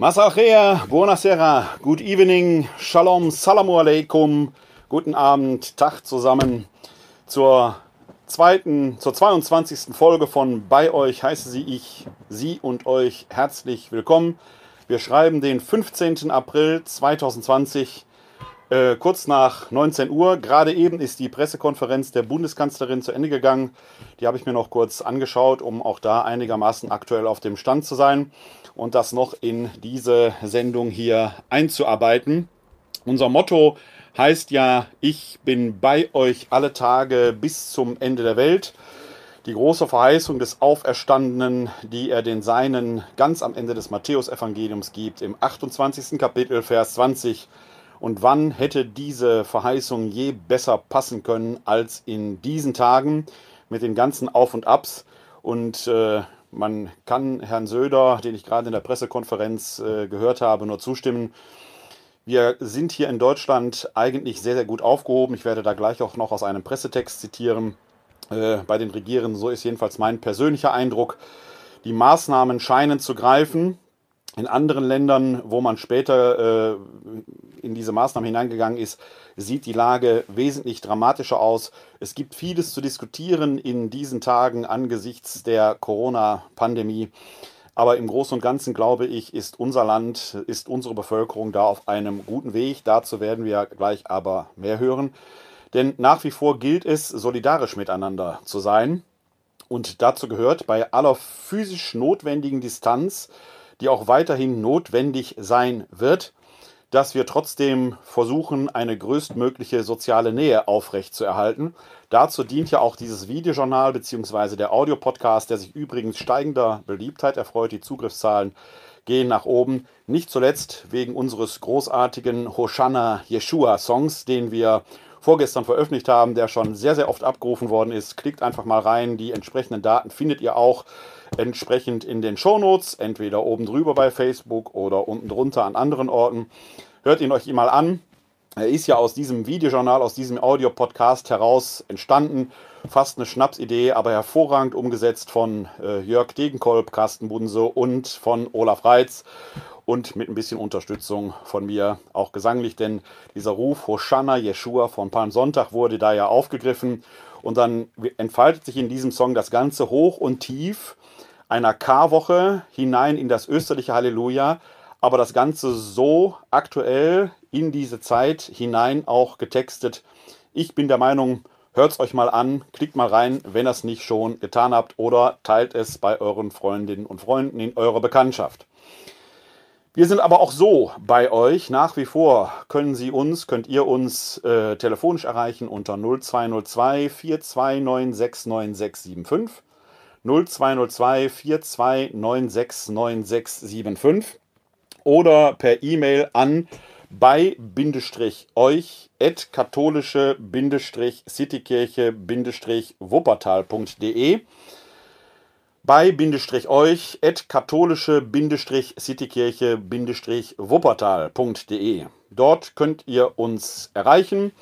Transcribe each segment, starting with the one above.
Masachea, buonasera, good evening, shalom, salamu alaikum, guten Abend, Tag zusammen zur zweiten, zur 22. Folge von Bei euch heiße sie ich, Sie und euch herzlich willkommen. Wir schreiben den 15. April 2020, äh, kurz nach 19 Uhr. Gerade eben ist die Pressekonferenz der Bundeskanzlerin zu Ende gegangen. Die habe ich mir noch kurz angeschaut, um auch da einigermaßen aktuell auf dem Stand zu sein und das noch in diese Sendung hier einzuarbeiten. Unser Motto heißt ja, ich bin bei euch alle Tage bis zum Ende der Welt. Die große Verheißung des Auferstandenen, die er den Seinen ganz am Ende des Matthäusevangeliums gibt, im 28. Kapitel, Vers 20. Und wann hätte diese Verheißung je besser passen können als in diesen Tagen mit den ganzen Auf und Abs? Und äh, man kann Herrn Söder, den ich gerade in der Pressekonferenz äh, gehört habe, nur zustimmen. Wir sind hier in Deutschland eigentlich sehr, sehr gut aufgehoben. Ich werde da gleich auch noch aus einem Pressetext zitieren. Äh, bei den Regierenden, so ist jedenfalls mein persönlicher Eindruck. Die Maßnahmen scheinen zu greifen. In anderen Ländern, wo man später äh, in diese Maßnahmen hineingegangen ist, sieht die Lage wesentlich dramatischer aus. Es gibt vieles zu diskutieren in diesen Tagen angesichts der Corona-Pandemie. Aber im Großen und Ganzen, glaube ich, ist unser Land, ist unsere Bevölkerung da auf einem guten Weg. Dazu werden wir gleich aber mehr hören. Denn nach wie vor gilt es, solidarisch miteinander zu sein. Und dazu gehört bei aller physisch notwendigen Distanz die auch weiterhin notwendig sein wird, dass wir trotzdem versuchen, eine größtmögliche soziale Nähe aufrechtzuerhalten. Dazu dient ja auch dieses Videojournal bzw. der Audiopodcast, der sich übrigens steigender Beliebtheit erfreut. Die Zugriffszahlen gehen nach oben. Nicht zuletzt wegen unseres großartigen Hoshana Yeshua Songs, den wir vorgestern veröffentlicht haben, der schon sehr, sehr oft abgerufen worden ist. Klickt einfach mal rein. Die entsprechenden Daten findet ihr auch entsprechend in den Shownotes, entweder oben drüber bei Facebook oder unten drunter an anderen Orten. Hört ihn euch mal an. Er ist ja aus diesem Videojournal, aus diesem Audio-Podcast heraus entstanden. Fast eine Schnapsidee, aber hervorragend umgesetzt von äh, Jörg Degenkolb, Carsten Bunse und von Olaf Reitz und mit ein bisschen Unterstützung von mir auch gesanglich, denn dieser Ruf Hoshana Yeshua von Palmsonntag wurde da ja aufgegriffen und dann entfaltet sich in diesem Song das Ganze hoch und tief einer Karwoche hinein in das österliche Halleluja, aber das Ganze so aktuell in diese Zeit hinein auch getextet. Ich bin der Meinung, hört es euch mal an, klickt mal rein, wenn ihr es nicht schon getan habt oder teilt es bei euren Freundinnen und Freunden in eurer Bekanntschaft. Wir sind aber auch so bei euch. Nach wie vor können Sie uns, könnt ihr uns äh, telefonisch erreichen unter 0202 42969675. 0202 42969675 oder per E-Mail an bei-euch at katholische-citykirche-wuppertal.de bei-euch at katholische-citykirche-wuppertal.de. Dort könnt ihr uns erreichen.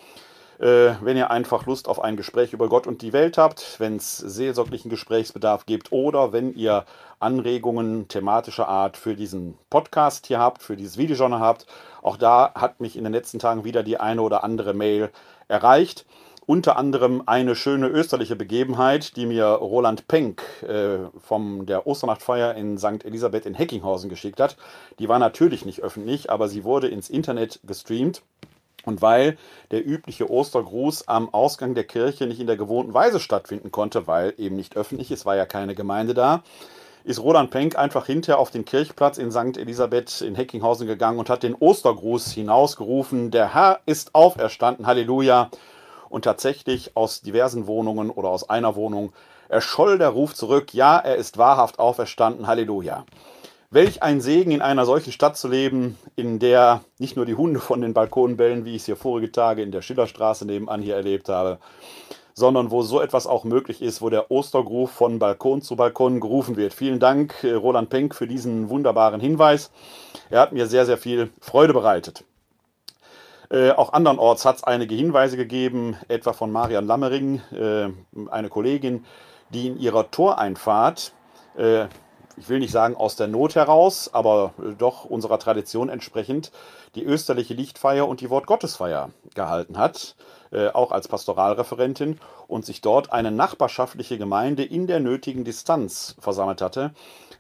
Äh, wenn ihr einfach Lust auf ein Gespräch über Gott und die Welt habt, wenn es seelsorglichen Gesprächsbedarf gibt oder wenn ihr Anregungen thematischer Art für diesen Podcast hier habt, für dieses Videojournal habt. Auch da hat mich in den letzten Tagen wieder die eine oder andere Mail erreicht. Unter anderem eine schöne österliche Begebenheit, die mir Roland Penck äh, von der Osternachtfeier in St. Elisabeth in Heckinghausen geschickt hat. Die war natürlich nicht öffentlich, aber sie wurde ins Internet gestreamt. Und weil der übliche Ostergruß am Ausgang der Kirche nicht in der gewohnten Weise stattfinden konnte, weil eben nicht öffentlich, es war ja keine Gemeinde da, ist Roland Penck einfach hinterher auf den Kirchplatz in St. Elisabeth in Heckinghausen gegangen und hat den Ostergruß hinausgerufen. Der Herr ist auferstanden, Halleluja. Und tatsächlich aus diversen Wohnungen oder aus einer Wohnung erscholl der Ruf zurück, ja, er ist wahrhaft auferstanden, Halleluja. Welch ein Segen, in einer solchen Stadt zu leben, in der nicht nur die Hunde von den Balkonen bellen, wie ich es hier vorige Tage in der Schillerstraße nebenan hier erlebt habe, sondern wo so etwas auch möglich ist, wo der Ostergruf von Balkon zu Balkon gerufen wird. Vielen Dank, äh, Roland Penck, für diesen wunderbaren Hinweis. Er hat mir sehr, sehr viel Freude bereitet. Äh, auch andernorts hat es einige Hinweise gegeben, etwa von Marian Lammering, äh, eine Kollegin, die in ihrer Toreinfahrt äh, ich will nicht sagen aus der Not heraus, aber doch unserer Tradition entsprechend, die österliche Lichtfeier und die Wortgottesfeier gehalten hat, äh, auch als Pastoralreferentin, und sich dort eine nachbarschaftliche Gemeinde in der nötigen Distanz versammelt hatte.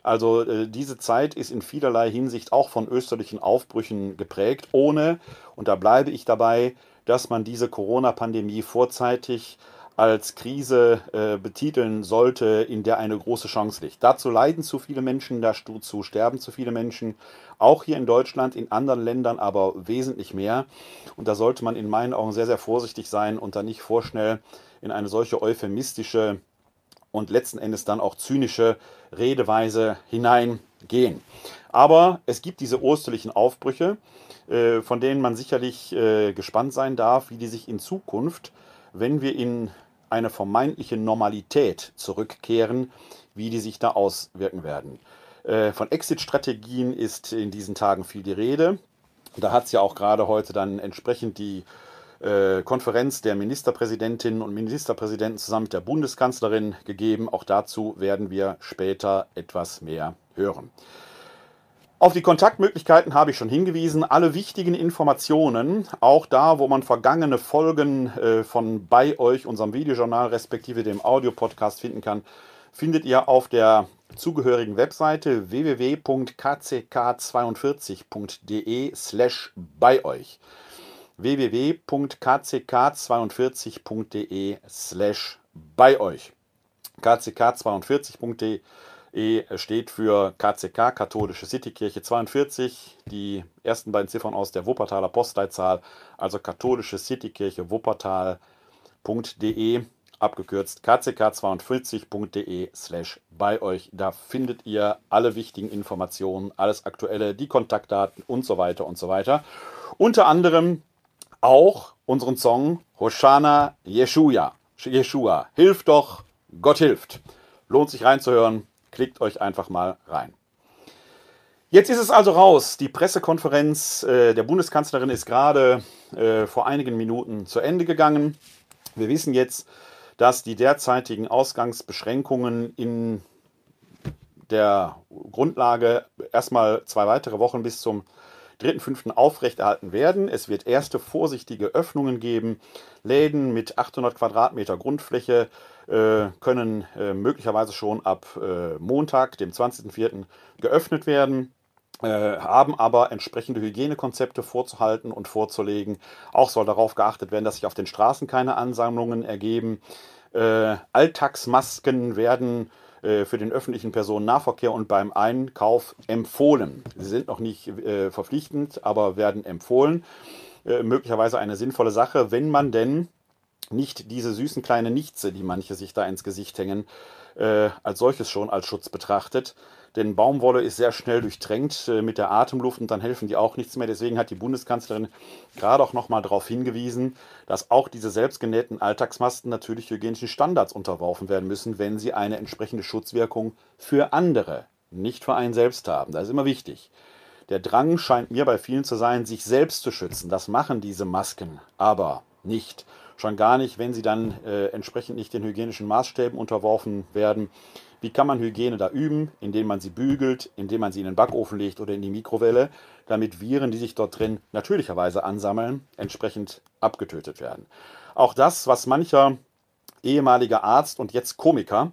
Also äh, diese Zeit ist in vielerlei Hinsicht auch von österlichen Aufbrüchen geprägt, ohne, und da bleibe ich dabei, dass man diese Corona-Pandemie vorzeitig als Krise äh, betiteln sollte, in der eine große Chance liegt. Dazu leiden zu viele Menschen, dazu sterben zu viele Menschen, auch hier in Deutschland, in anderen Ländern aber wesentlich mehr. Und da sollte man in meinen Augen sehr, sehr vorsichtig sein und da nicht vorschnell in eine solche euphemistische und letzten Endes dann auch zynische Redeweise hineingehen. Aber es gibt diese osterlichen Aufbrüche, äh, von denen man sicherlich äh, gespannt sein darf, wie die sich in Zukunft, wenn wir in eine vermeintliche Normalität zurückkehren, wie die sich da auswirken werden. Äh, von Exit-Strategien ist in diesen Tagen viel die Rede. Da hat es ja auch gerade heute dann entsprechend die äh, Konferenz der Ministerpräsidentinnen und Ministerpräsidenten zusammen mit der Bundeskanzlerin gegeben. Auch dazu werden wir später etwas mehr hören. Auf die Kontaktmöglichkeiten habe ich schon hingewiesen. Alle wichtigen Informationen, auch da, wo man vergangene Folgen äh, von bei euch, unserem Videojournal respektive dem Audiopodcast finden kann, findet ihr auf der zugehörigen Webseite www.kck42.de slash bei euch www.kck42.de slash bei euch kck42.de E steht für KCK, Katholische Citykirche 42, die ersten beiden Ziffern aus der Wuppertaler Postleitzahl, also katholische Citykirche Wuppertal.de, abgekürzt kck42.de slash bei euch. Da findet ihr alle wichtigen Informationen, alles Aktuelle, die Kontaktdaten und so weiter und so weiter. Unter anderem auch unseren Song Hoshana Yeshua. Yeshua, hilf doch, Gott hilft. Lohnt sich reinzuhören. Klickt euch einfach mal rein. Jetzt ist es also raus. Die Pressekonferenz äh, der Bundeskanzlerin ist gerade äh, vor einigen Minuten zu Ende gegangen. Wir wissen jetzt, dass die derzeitigen Ausgangsbeschränkungen in der Grundlage erstmal zwei weitere Wochen bis zum 3.5. aufrechterhalten werden. Es wird erste vorsichtige Öffnungen geben. Läden mit 800 Quadratmeter Grundfläche äh, können äh, möglicherweise schon ab äh, Montag, dem 20.04. geöffnet werden. Äh, haben aber entsprechende Hygienekonzepte vorzuhalten und vorzulegen. Auch soll darauf geachtet werden, dass sich auf den Straßen keine Ansammlungen ergeben. Äh, Alltagsmasken werden für den öffentlichen Personennahverkehr und beim Einkauf empfohlen. Sie sind noch nicht äh, verpflichtend, aber werden empfohlen. Äh, möglicherweise eine sinnvolle Sache, wenn man denn nicht diese süßen kleinen Nichtse, die manche sich da ins Gesicht hängen, äh, als solches schon als Schutz betrachtet. Denn Baumwolle ist sehr schnell durchtränkt äh, mit der Atemluft und dann helfen die auch nichts mehr. Deswegen hat die Bundeskanzlerin gerade auch nochmal darauf hingewiesen, dass auch diese selbstgenähten Alltagsmasken natürlich hygienischen Standards unterworfen werden müssen, wenn sie eine entsprechende Schutzwirkung für andere, nicht für einen selbst haben. Das ist immer wichtig. Der Drang scheint mir bei vielen zu sein, sich selbst zu schützen. Das machen diese Masken aber nicht. Schon gar nicht, wenn sie dann äh, entsprechend nicht den hygienischen Maßstäben unterworfen werden. Wie kann man Hygiene da üben? Indem man sie bügelt, indem man sie in den Backofen legt oder in die Mikrowelle, damit Viren, die sich dort drin natürlicherweise ansammeln, entsprechend abgetötet werden. Auch das, was mancher ehemaliger Arzt und jetzt Komiker,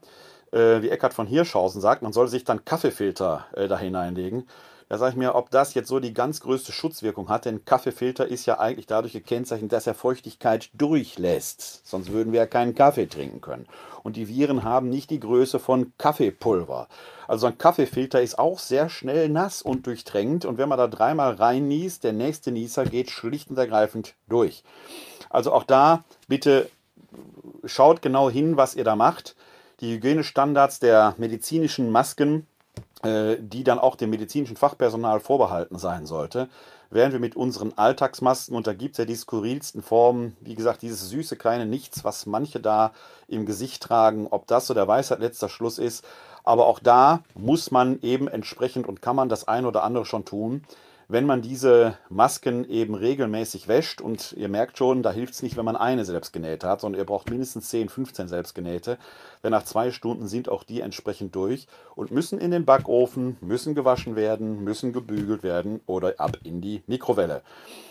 äh, wie Eckhard von Hirschhausen sagt, man soll sich dann Kaffeefilter äh, da hineinlegen. Da sage ich mir, ob das jetzt so die ganz größte Schutzwirkung hat, denn Kaffeefilter ist ja eigentlich dadurch gekennzeichnet, dass er Feuchtigkeit durchlässt. Sonst würden wir ja keinen Kaffee trinken können. Und die Viren haben nicht die Größe von Kaffeepulver. Also ein Kaffeefilter ist auch sehr schnell nass und durchtränkt. Und wenn man da dreimal rein niest, der nächste Nieser geht schlicht und ergreifend durch. Also auch da bitte schaut genau hin, was ihr da macht. Die Hygienestandards der medizinischen Masken die dann auch dem medizinischen Fachpersonal vorbehalten sein sollte, während wir mit unseren Alltagsmasken, und da gibt es ja die skurrilsten Formen, wie gesagt, dieses süße kleine Nichts, was manche da im Gesicht tragen, ob das so der Weisheit letzter Schluss ist. Aber auch da muss man eben entsprechend und kann man das ein oder andere schon tun, wenn man diese Masken eben regelmäßig wäscht. Und ihr merkt schon, da hilft es nicht, wenn man eine selbstgenähte hat, sondern ihr braucht mindestens 10, 15 selbstgenähte. Denn nach zwei Stunden sind auch die entsprechend durch und müssen in den Backofen, müssen gewaschen werden, müssen gebügelt werden oder ab in die Mikrowelle.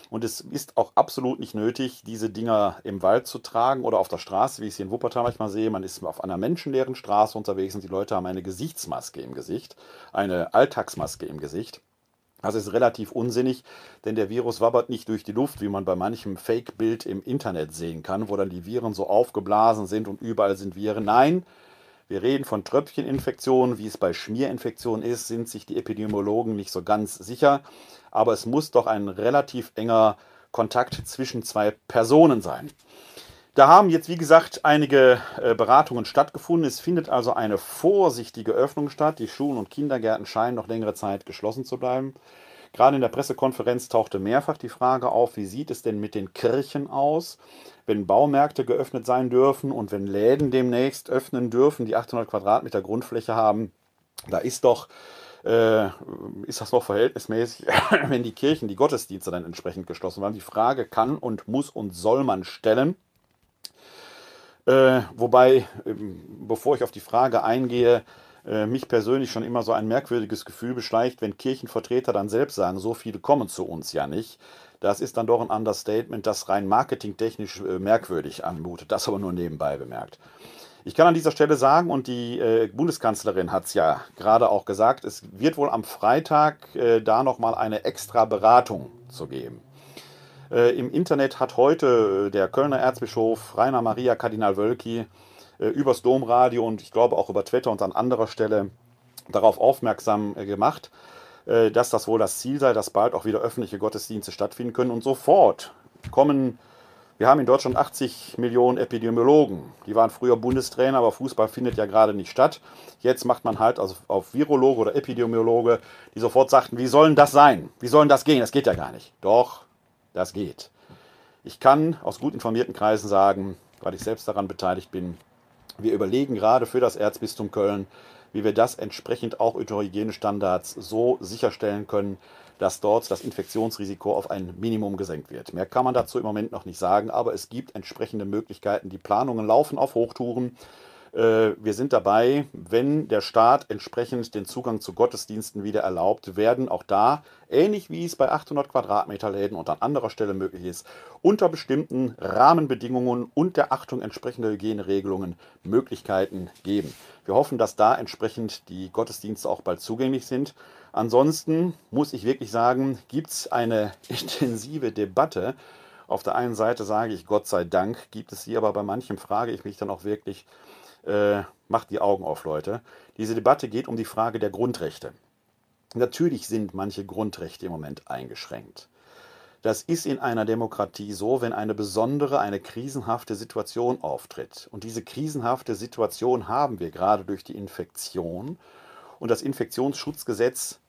Und es ist auch absolut nicht nötig, diese Dinger im Wald zu tragen oder auf der Straße, wie ich es hier in Wuppertal manchmal sehe. Man ist auf einer menschenleeren Straße unterwegs und die Leute haben eine Gesichtsmaske im Gesicht, eine Alltagsmaske im Gesicht. Das ist relativ unsinnig, denn der Virus wabbert nicht durch die Luft, wie man bei manchem Fake-Bild im Internet sehen kann, wo dann die Viren so aufgeblasen sind und überall sind Viren. Nein, wir reden von Tröpfcheninfektionen, wie es bei Schmierinfektionen ist, sind sich die Epidemiologen nicht so ganz sicher. Aber es muss doch ein relativ enger Kontakt zwischen zwei Personen sein. Da haben jetzt, wie gesagt, einige äh, Beratungen stattgefunden. Es findet also eine vorsichtige Öffnung statt. Die Schulen und Kindergärten scheinen noch längere Zeit geschlossen zu bleiben. Gerade in der Pressekonferenz tauchte mehrfach die Frage auf, wie sieht es denn mit den Kirchen aus, wenn Baumärkte geöffnet sein dürfen und wenn Läden demnächst öffnen dürfen, die 800 Quadratmeter Grundfläche haben. Da ist doch äh, ist das noch verhältnismäßig, wenn die Kirchen, die Gottesdienste dann entsprechend geschlossen waren. Die Frage kann und muss und soll man stellen. Äh, wobei, ähm, bevor ich auf die Frage eingehe, äh, mich persönlich schon immer so ein merkwürdiges Gefühl beschleicht, wenn Kirchenvertreter dann selbst sagen, so viele kommen zu uns ja nicht. Das ist dann doch ein Understatement, das rein marketingtechnisch äh, merkwürdig anmutet. Das aber nur nebenbei bemerkt. Ich kann an dieser Stelle sagen, und die äh, Bundeskanzlerin hat es ja gerade auch gesagt, es wird wohl am Freitag äh, da nochmal eine extra Beratung zu geben. Äh, Im Internet hat heute äh, der Kölner Erzbischof Rainer Maria Kardinal Wölki äh, übers Domradio und ich glaube auch über Twitter und an anderer Stelle darauf aufmerksam gemacht, dass das wohl das Ziel sei, dass bald auch wieder öffentliche Gottesdienste stattfinden können. Und sofort kommen, wir haben in Deutschland 80 Millionen Epidemiologen. Die waren früher Bundestrainer, aber Fußball findet ja gerade nicht statt. Jetzt macht man halt also auf Virologe oder Epidemiologe, die sofort sagten, wie soll denn das sein? Wie soll denn das gehen? Das geht ja gar nicht. Doch, das geht. Ich kann aus gut informierten Kreisen sagen, weil ich selbst daran beteiligt bin, wir überlegen gerade für das Erzbistum Köln, wie wir das entsprechend auch unter Hygienestandards so sicherstellen können, dass dort das Infektionsrisiko auf ein Minimum gesenkt wird. Mehr kann man dazu im Moment noch nicht sagen, aber es gibt entsprechende Möglichkeiten. Die Planungen laufen auf Hochtouren. Äh, wir sind dabei, wenn der Staat entsprechend den Zugang zu Gottesdiensten wieder erlaubt, werden auch da, ähnlich wie es bei 800 Quadratmeter Läden und an anderer Stelle möglich ist, unter bestimmten Rahmenbedingungen und der Achtung entsprechender Hygieneregelungen Möglichkeiten geben. Wir hoffen, dass da entsprechend die Gottesdienste auch bald zugänglich sind. Ansonsten muss ich wirklich sagen, gibt es eine intensive Debatte. Auf der einen Seite sage ich, Gott sei Dank gibt es sie, aber bei manchem frage ich mich dann auch wirklich, äh, macht die Augen auf, Leute. Diese Debatte geht um die Frage der Grundrechte. Natürlich sind manche Grundrechte im Moment eingeschränkt. Das ist in einer Demokratie so, wenn eine besondere, eine krisenhafte Situation auftritt. Und diese krisenhafte Situation haben wir gerade durch die Infektion. Und das Infektionsschutzgesetz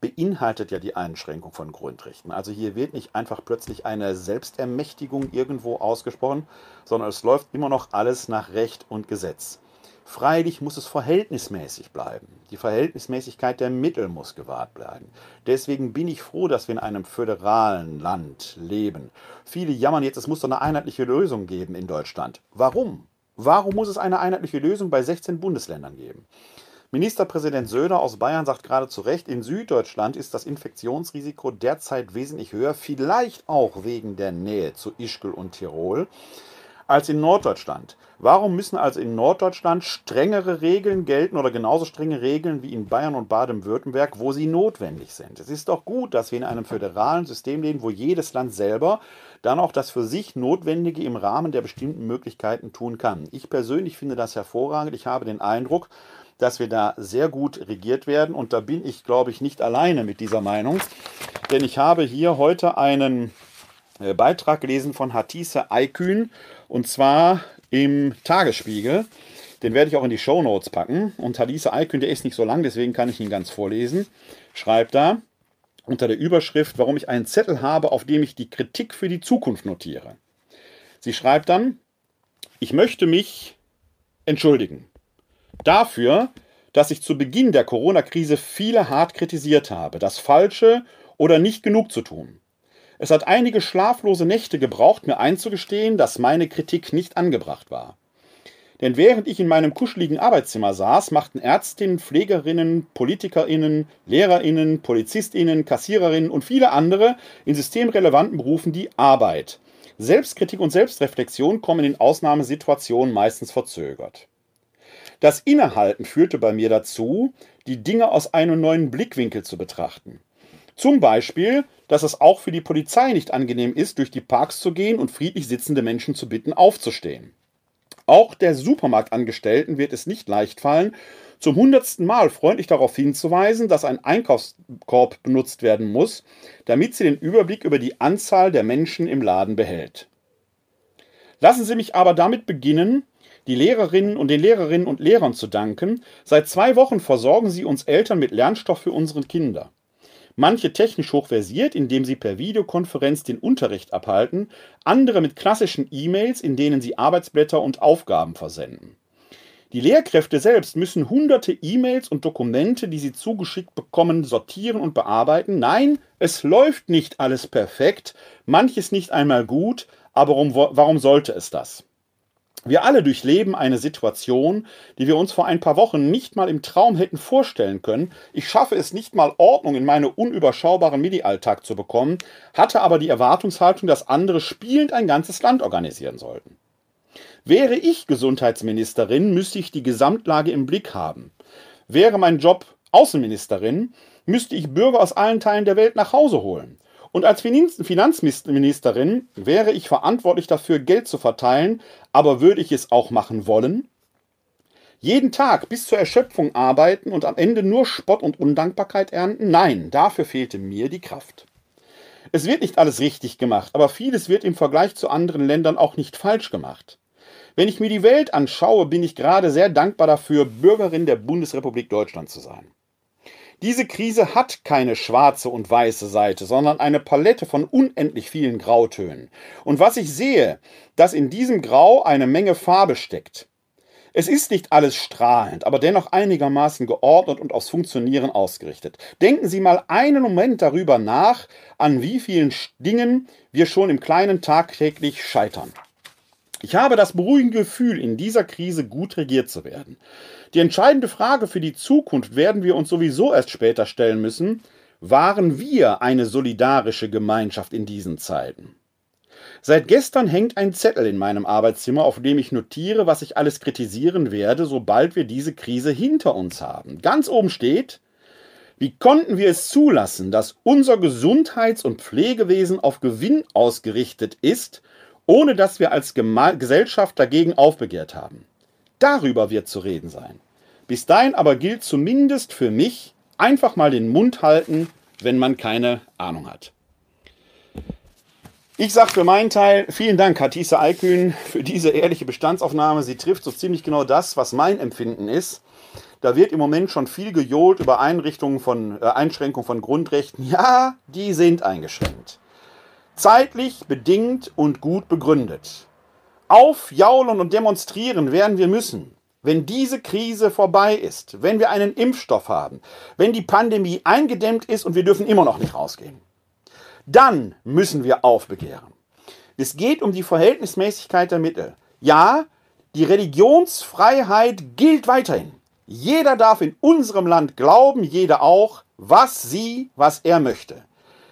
beinhaltet ja die Einschränkung von Grundrechten. Also hier wird nicht einfach plötzlich eine Selbstermächtigung irgendwo ausgesprochen, sondern es läuft immer noch alles nach Recht und Gesetz. Freilich muss es verhältnismäßig bleiben. Die Verhältnismäßigkeit der Mittel muss gewahrt bleiben. Deswegen bin ich froh, dass wir in einem föderalen Land leben. Viele jammern jetzt, es muss doch eine einheitliche Lösung geben in Deutschland. Warum? Warum muss es eine einheitliche Lösung bei 16 Bundesländern geben? Ministerpräsident Söder aus Bayern sagt gerade zu Recht, in Süddeutschland ist das Infektionsrisiko derzeit wesentlich höher, vielleicht auch wegen der Nähe zu Ischgl und Tirol als in Norddeutschland. Warum müssen also in Norddeutschland strengere Regeln gelten oder genauso strenge Regeln wie in Bayern und Baden-Württemberg, wo sie notwendig sind? Es ist doch gut, dass wir in einem föderalen System leben, wo jedes Land selber dann auch das für sich Notwendige im Rahmen der bestimmten Möglichkeiten tun kann. Ich persönlich finde das hervorragend. Ich habe den Eindruck, dass wir da sehr gut regiert werden. Und da bin ich, glaube ich, nicht alleine mit dieser Meinung. Denn ich habe hier heute einen Beitrag gelesen von Hatise Aykün und zwar im Tagesspiegel. Den werde ich auch in die Show Notes packen. Und Hadise Aykün, der ist nicht so lang, deswegen kann ich ihn ganz vorlesen. Schreibt da unter der Überschrift, warum ich einen Zettel habe, auf dem ich die Kritik für die Zukunft notiere. Sie schreibt dann, ich möchte mich entschuldigen dafür, dass ich zu Beginn der Corona-Krise viele hart kritisiert habe. Das falsche oder nicht genug zu tun. Es hat einige schlaflose Nächte gebraucht, mir einzugestehen, dass meine Kritik nicht angebracht war. Denn während ich in meinem kuscheligen Arbeitszimmer saß, machten Ärztinnen, Pflegerinnen, Politikerinnen, Lehrerinnen, Polizistinnen, Kassiererinnen und viele andere in systemrelevanten Berufen die Arbeit. Selbstkritik und Selbstreflexion kommen in Ausnahmesituationen meistens verzögert. Das Innehalten führte bei mir dazu, die Dinge aus einem neuen Blickwinkel zu betrachten. Zum Beispiel, dass es auch für die Polizei nicht angenehm ist, durch die Parks zu gehen und friedlich sitzende Menschen zu bitten, aufzustehen. Auch der Supermarktangestellten wird es nicht leicht fallen, zum hundertsten Mal freundlich darauf hinzuweisen, dass ein Einkaufskorb benutzt werden muss, damit sie den Überblick über die Anzahl der Menschen im Laden behält. Lassen Sie mich aber damit beginnen, die Lehrerinnen und den Lehrerinnen und Lehrern zu danken. Seit zwei Wochen versorgen sie uns Eltern mit Lernstoff für unsere Kinder manche technisch hochversiert, indem sie per Videokonferenz den Unterricht abhalten, andere mit klassischen E-Mails, in denen sie Arbeitsblätter und Aufgaben versenden. Die Lehrkräfte selbst müssen hunderte E-Mails und Dokumente, die sie zugeschickt bekommen, sortieren und bearbeiten. Nein, es läuft nicht alles perfekt, manches nicht einmal gut, aber warum sollte es das? Wir alle durchleben eine Situation, die wir uns vor ein paar Wochen nicht mal im Traum hätten vorstellen können. Ich schaffe es nicht mal Ordnung in meinen unüberschaubaren Midi-Alltag zu bekommen, hatte aber die Erwartungshaltung, dass andere spielend ein ganzes Land organisieren sollten. Wäre ich Gesundheitsministerin, müsste ich die Gesamtlage im Blick haben. Wäre mein Job Außenministerin, müsste ich Bürger aus allen Teilen der Welt nach Hause holen. Und als Finanzministerin wäre ich verantwortlich dafür, Geld zu verteilen, aber würde ich es auch machen wollen? Jeden Tag bis zur Erschöpfung arbeiten und am Ende nur Spott und Undankbarkeit ernten? Nein, dafür fehlte mir die Kraft. Es wird nicht alles richtig gemacht, aber vieles wird im Vergleich zu anderen Ländern auch nicht falsch gemacht. Wenn ich mir die Welt anschaue, bin ich gerade sehr dankbar dafür, Bürgerin der Bundesrepublik Deutschland zu sein. Diese Krise hat keine schwarze und weiße Seite, sondern eine Palette von unendlich vielen Grautönen. Und was ich sehe, dass in diesem Grau eine Menge Farbe steckt. Es ist nicht alles strahlend, aber dennoch einigermaßen geordnet und aufs Funktionieren ausgerichtet. Denken Sie mal einen Moment darüber nach, an wie vielen Dingen wir schon im kleinen tagtäglich scheitern. Ich habe das beruhigende Gefühl, in dieser Krise gut regiert zu werden. Die entscheidende Frage für die Zukunft werden wir uns sowieso erst später stellen müssen. Waren wir eine solidarische Gemeinschaft in diesen Zeiten? Seit gestern hängt ein Zettel in meinem Arbeitszimmer, auf dem ich notiere, was ich alles kritisieren werde, sobald wir diese Krise hinter uns haben. Ganz oben steht, wie konnten wir es zulassen, dass unser Gesundheits- und Pflegewesen auf Gewinn ausgerichtet ist ohne dass wir als Gesellschaft dagegen aufbegehrt haben. Darüber wird zu reden sein. Bis dahin aber gilt zumindest für mich einfach mal den Mund halten, wenn man keine Ahnung hat. Ich sage für meinen Teil vielen Dank, Hatisa Aykün, für diese ehrliche Bestandsaufnahme. Sie trifft so ziemlich genau das, was mein Empfinden ist. Da wird im Moment schon viel gejohlt über Einrichtungen von, äh, Einschränkungen von Grundrechten. Ja, die sind eingeschränkt zeitlich bedingt und gut begründet. Aufjaulen und demonstrieren werden wir müssen, wenn diese Krise vorbei ist, wenn wir einen Impfstoff haben, wenn die Pandemie eingedämmt ist und wir dürfen immer noch nicht rausgehen. Dann müssen wir aufbegehren. Es geht um die Verhältnismäßigkeit der Mittel. Ja, die Religionsfreiheit gilt weiterhin. Jeder darf in unserem Land glauben, jeder auch, was sie, was er möchte.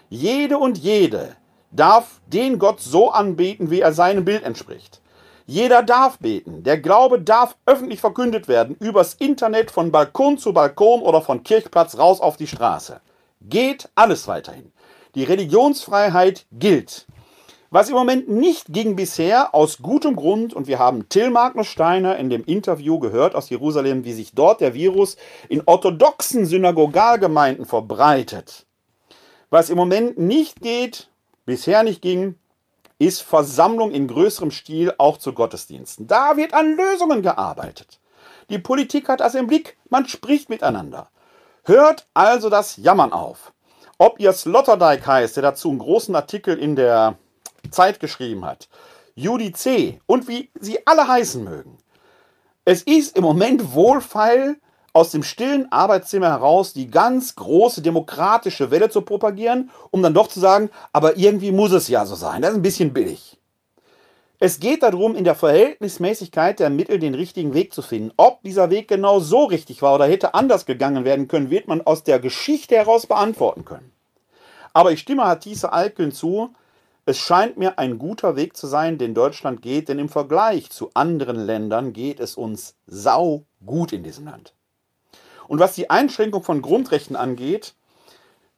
Jede und jede darf den Gott so anbeten, wie er seinem Bild entspricht. Jeder darf beten. Der Glaube darf öffentlich verkündet werden, übers Internet, von Balkon zu Balkon oder von Kirchplatz raus auf die Straße. Geht alles weiterhin. Die Religionsfreiheit gilt. Was im Moment nicht ging bisher, aus gutem Grund, und wir haben Till Magnus Steiner in dem Interview gehört aus Jerusalem, wie sich dort der Virus in orthodoxen Synagogalgemeinden verbreitet. Was im Moment nicht geht, bisher nicht ging, ist Versammlung in größerem Stil auch zu Gottesdiensten. Da wird an Lösungen gearbeitet. Die Politik hat das im Blick, man spricht miteinander. Hört also das Jammern auf. Ob ihr Sloterdijk heißt, der dazu einen großen Artikel in der Zeit geschrieben hat, Judy C. und wie sie alle heißen mögen. Es ist im Moment wohlfeil, aus dem stillen Arbeitszimmer heraus die ganz große demokratische Welle zu propagieren, um dann doch zu sagen, aber irgendwie muss es ja so sein. Das ist ein bisschen billig. Es geht darum, in der Verhältnismäßigkeit der Mittel den richtigen Weg zu finden. Ob dieser Weg genau so richtig war oder hätte anders gegangen werden können, wird man aus der Geschichte heraus beantworten können. Aber ich stimme Hatise Alkeln zu, es scheint mir ein guter Weg zu sein, den Deutschland geht, denn im Vergleich zu anderen Ländern geht es uns sau gut in diesem Land. Und was die Einschränkung von Grundrechten angeht,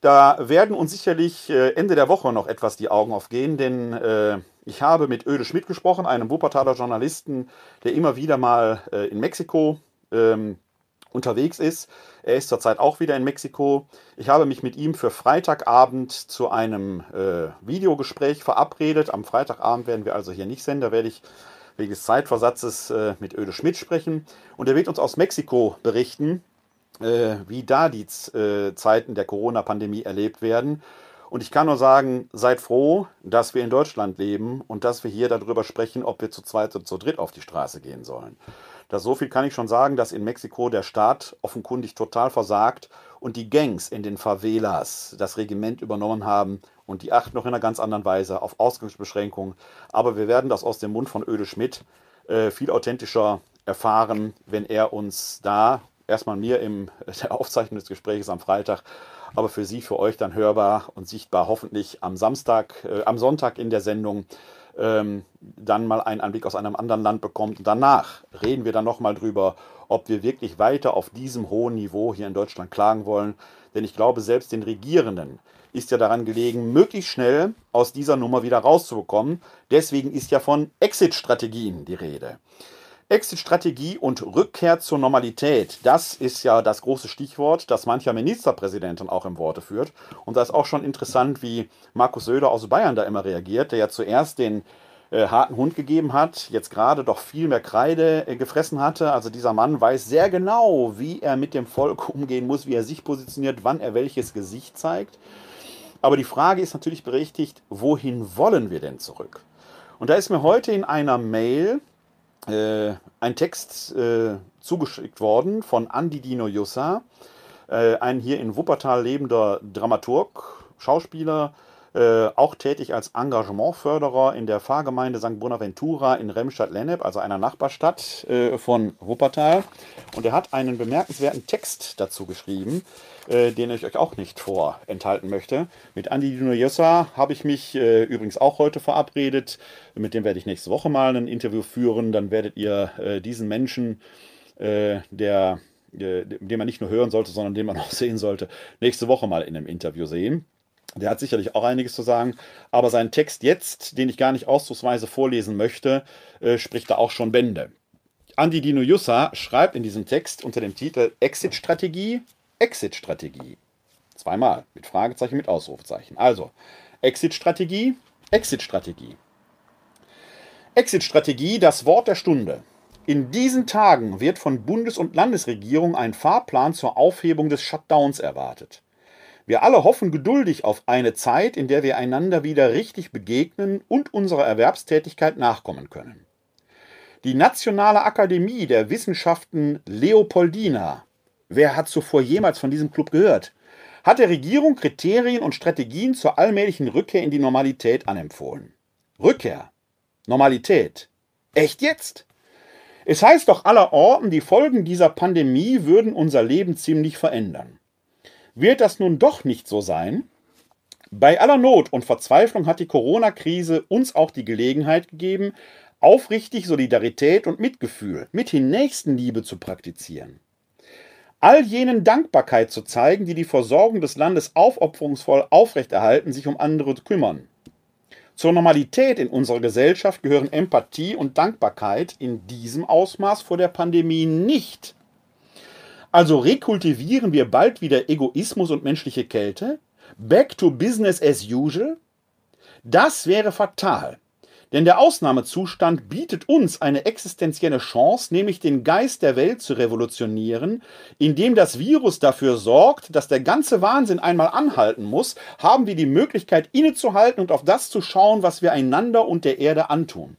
da werden uns sicherlich äh, Ende der Woche noch etwas die Augen aufgehen, denn äh, ich habe mit Öde Schmidt gesprochen, einem Wuppertaler Journalisten, der immer wieder mal äh, in Mexiko ähm, unterwegs ist. Er ist zurzeit auch wieder in Mexiko. Ich habe mich mit ihm für Freitagabend zu einem Videogespräch verabredet. Am Freitagabend werden wir also hier nicht senden. Da werde ich wegen des Zeitversatzes mit Öde Schmidt sprechen. Und er wird uns aus Mexiko berichten, wie da die äh, Zeiten der Corona-Pandemie erlebt werden. Und ich kann nur sagen, seid froh, dass wir in Deutschland leben und dass wir hier darüber sprechen, ob wir zu zweit oder zu dritt auf die Straße gehen sollen. Das so viel kann ich schon sagen, dass in Mexiko der Staat offenkundig total versagt und die Gangs in den Favelas das Regiment übernommen haben und die achten noch in einer ganz anderen Weise auf Ausgangsbeschränkungen. Aber wir werden das aus dem Mund von Öde Schmidt äh, viel authentischer erfahren, wenn er uns da erstmal mir im der Aufzeichnung des Gesprächs am Freitag, aber für Sie, für euch dann hörbar und sichtbar hoffentlich am Samstag, äh, am Sonntag in der Sendung ähm, dann mal einen Anblick aus einem anderen Land bekommt. Danach reden wir dann nochmal drüber, ob wir wirklich weiter auf diesem hohen Niveau hier in Deutschland klagen wollen. Denn ich glaube, selbst den Regierenden ist ja daran gelegen, möglichst schnell aus dieser Nummer wieder rauszubekommen. Deswegen ist ja von Exit-Strategien die Rede. Exit-Strategie und Rückkehr zur Normalität, das ist ja das große Stichwort, das mancher Ministerpräsident dann auch im Worte führt. Und da ist auch schon interessant, wie Markus Söder aus Bayern da immer reagiert, der ja zuerst den äh, harten Hund gegeben hat, jetzt gerade doch viel mehr Kreide äh, gefressen hatte. Also dieser Mann weiß sehr genau, wie er mit dem Volk umgehen muss, wie er sich positioniert, wann er welches Gesicht zeigt. Aber die Frage ist natürlich berechtigt, wohin wollen wir denn zurück? Und da ist mir heute in einer Mail äh, ein Text äh, zugeschickt worden von Andi Dino Jussa, äh, ein hier in Wuppertal lebender Dramaturg, Schauspieler, äh, auch tätig als Engagementförderer in der Pfarrgemeinde St. Bonaventura in Remstadt-Lennep, also einer Nachbarstadt äh, von Wuppertal. Und er hat einen bemerkenswerten Text dazu geschrieben, äh, den ich euch auch nicht vorenthalten möchte. Mit Andi Dino Jossa habe ich mich äh, übrigens auch heute verabredet. Mit dem werde ich nächste Woche mal ein Interview führen. Dann werdet ihr äh, diesen Menschen, der, den man nicht nur hören sollte, sondern den man auch sehen sollte, nächste Woche mal in einem Interview sehen. Der hat sicherlich auch einiges zu sagen, aber sein Text jetzt, den ich gar nicht ausdrucksweise vorlesen möchte, äh, spricht da auch schon Bände. Andi Dino Jussa schreibt in diesem Text unter dem Titel Exit-Strategie Exit-Strategie. Zweimal mit Fragezeichen, mit Ausrufezeichen. Also, Exit-Strategie, Exit-Strategie. Exit-Strategie, das Wort der Stunde. In diesen Tagen wird von Bundes- und Landesregierung ein Fahrplan zur Aufhebung des Shutdowns erwartet. Wir alle hoffen geduldig auf eine Zeit, in der wir einander wieder richtig begegnen und unserer Erwerbstätigkeit nachkommen können. Die Nationale Akademie der Wissenschaften Leopoldina Wer hat zuvor jemals von diesem Club gehört? Hat der Regierung Kriterien und Strategien zur allmählichen Rückkehr in die Normalität anempfohlen. Rückkehr. Normalität. Echt jetzt? Es heißt doch allerorten, die Folgen dieser Pandemie würden unser Leben ziemlich verändern. Wird das nun doch nicht so sein? Bei aller Not und Verzweiflung hat die Corona-Krise uns auch die Gelegenheit gegeben, aufrichtig Solidarität und Mitgefühl, mithin Nächstenliebe zu praktizieren all jenen Dankbarkeit zu zeigen, die die Versorgung des Landes aufopferungsvoll aufrechterhalten, sich um andere kümmern. Zur Normalität in unserer Gesellschaft gehören Empathie und Dankbarkeit in diesem Ausmaß vor der Pandemie nicht. Also rekultivieren wir bald wieder Egoismus und menschliche Kälte? Back to business as usual? Das wäre fatal. Denn der Ausnahmezustand bietet uns eine existenzielle Chance, nämlich den Geist der Welt zu revolutionieren. Indem das Virus dafür sorgt, dass der ganze Wahnsinn einmal anhalten muss, haben wir die Möglichkeit innezuhalten und auf das zu schauen, was wir einander und der Erde antun.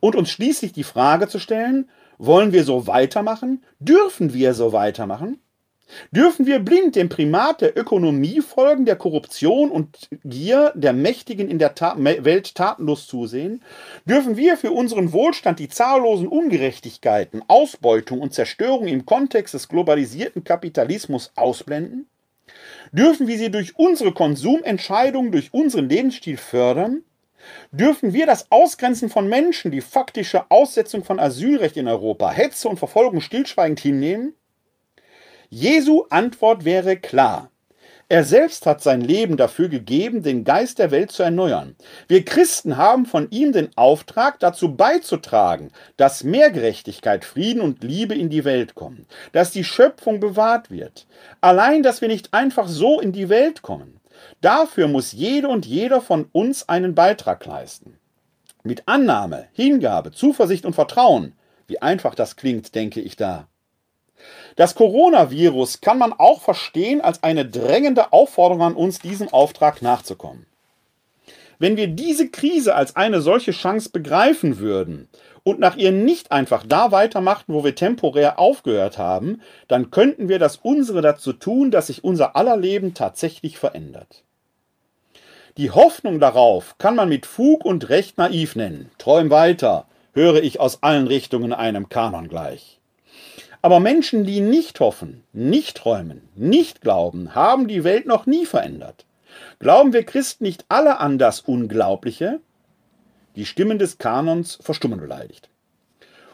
Und uns schließlich die Frage zu stellen, Wollen wir so weitermachen? Dürfen wir so weitermachen? Dürfen wir blind dem Primat der Ökonomie folgen, der Korruption und Gier der Mächtigen in der Ta Welt tatenlos zusehen? Dürfen wir für unseren Wohlstand die zahllosen Ungerechtigkeiten, Ausbeutung und Zerstörung im Kontext des globalisierten Kapitalismus ausblenden? Dürfen wir sie durch unsere Konsumentscheidungen, durch unseren Lebensstil fördern? Dürfen wir das Ausgrenzen von Menschen, die faktische Aussetzung von Asylrecht in Europa, Hetze und Verfolgung stillschweigend hinnehmen? Jesu Antwort wäre klar. Er selbst hat sein Leben dafür gegeben, den Geist der Welt zu erneuern. Wir Christen haben von ihm den Auftrag, dazu beizutragen, dass mehr Gerechtigkeit, Frieden und Liebe in die Welt kommen, dass die Schöpfung bewahrt wird. Allein, dass wir nicht einfach so in die Welt kommen. Dafür muss jede und jeder von uns einen Beitrag leisten. Mit Annahme, Hingabe, Zuversicht und Vertrauen, wie einfach das klingt, denke ich da. Das Coronavirus kann man auch verstehen als eine drängende Aufforderung an uns, diesem Auftrag nachzukommen. Wenn wir diese Krise als eine solche Chance begreifen würden und nach ihr nicht einfach da weitermachten, wo wir temporär aufgehört haben, dann könnten wir das unsere dazu tun, dass sich unser aller Leben tatsächlich verändert. Die Hoffnung darauf kann man mit Fug und Recht naiv nennen. Träum weiter, höre ich aus allen Richtungen einem Kanon gleich. Aber Menschen, die nicht hoffen, nicht träumen, nicht glauben, haben die Welt noch nie verändert. Glauben wir Christen nicht alle an das Unglaubliche? Die Stimmen des Kanons verstummen beleidigt.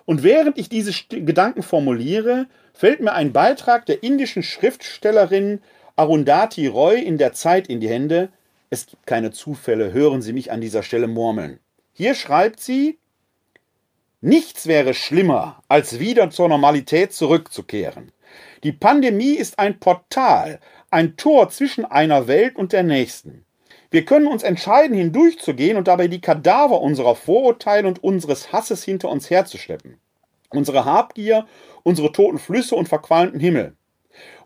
Und während ich diese Gedanken formuliere, fällt mir ein Beitrag der indischen Schriftstellerin Arundhati Roy in der Zeit in die Hände. Es gibt keine Zufälle, hören Sie mich an dieser Stelle murmeln. Hier schreibt sie, Nichts wäre schlimmer, als wieder zur Normalität zurückzukehren. Die Pandemie ist ein Portal, ein Tor zwischen einer Welt und der nächsten. Wir können uns entscheiden, hindurchzugehen und dabei die Kadaver unserer Vorurteile und unseres Hasses hinter uns herzuschleppen. Unsere Habgier, unsere toten Flüsse und verqualmten Himmel.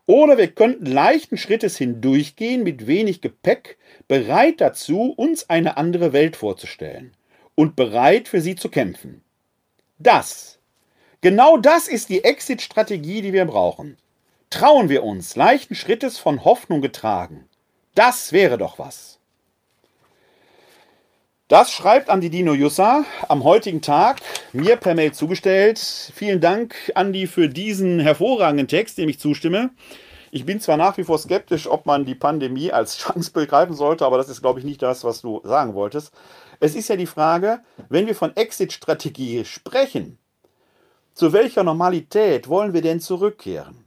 Oder wir könnten leichten Schrittes hindurchgehen mit wenig Gepäck, bereit dazu, uns eine andere Welt vorzustellen und bereit für sie zu kämpfen. Das, genau das ist die Exit-Strategie, die wir brauchen. Trauen wir uns, leichten Schrittes von Hoffnung getragen. Das wäre doch was. Das schreibt Andi Dino Jussa am heutigen Tag mir per Mail zugestellt. Vielen Dank, Andi, für diesen hervorragenden Text, dem ich zustimme. Ich bin zwar nach wie vor skeptisch, ob man die Pandemie als Chance begreifen sollte, aber das ist, glaube ich, nicht das, was du sagen wolltest. Es ist ja die Frage, wenn wir von Exit-Strategie sprechen, zu welcher Normalität wollen wir denn zurückkehren?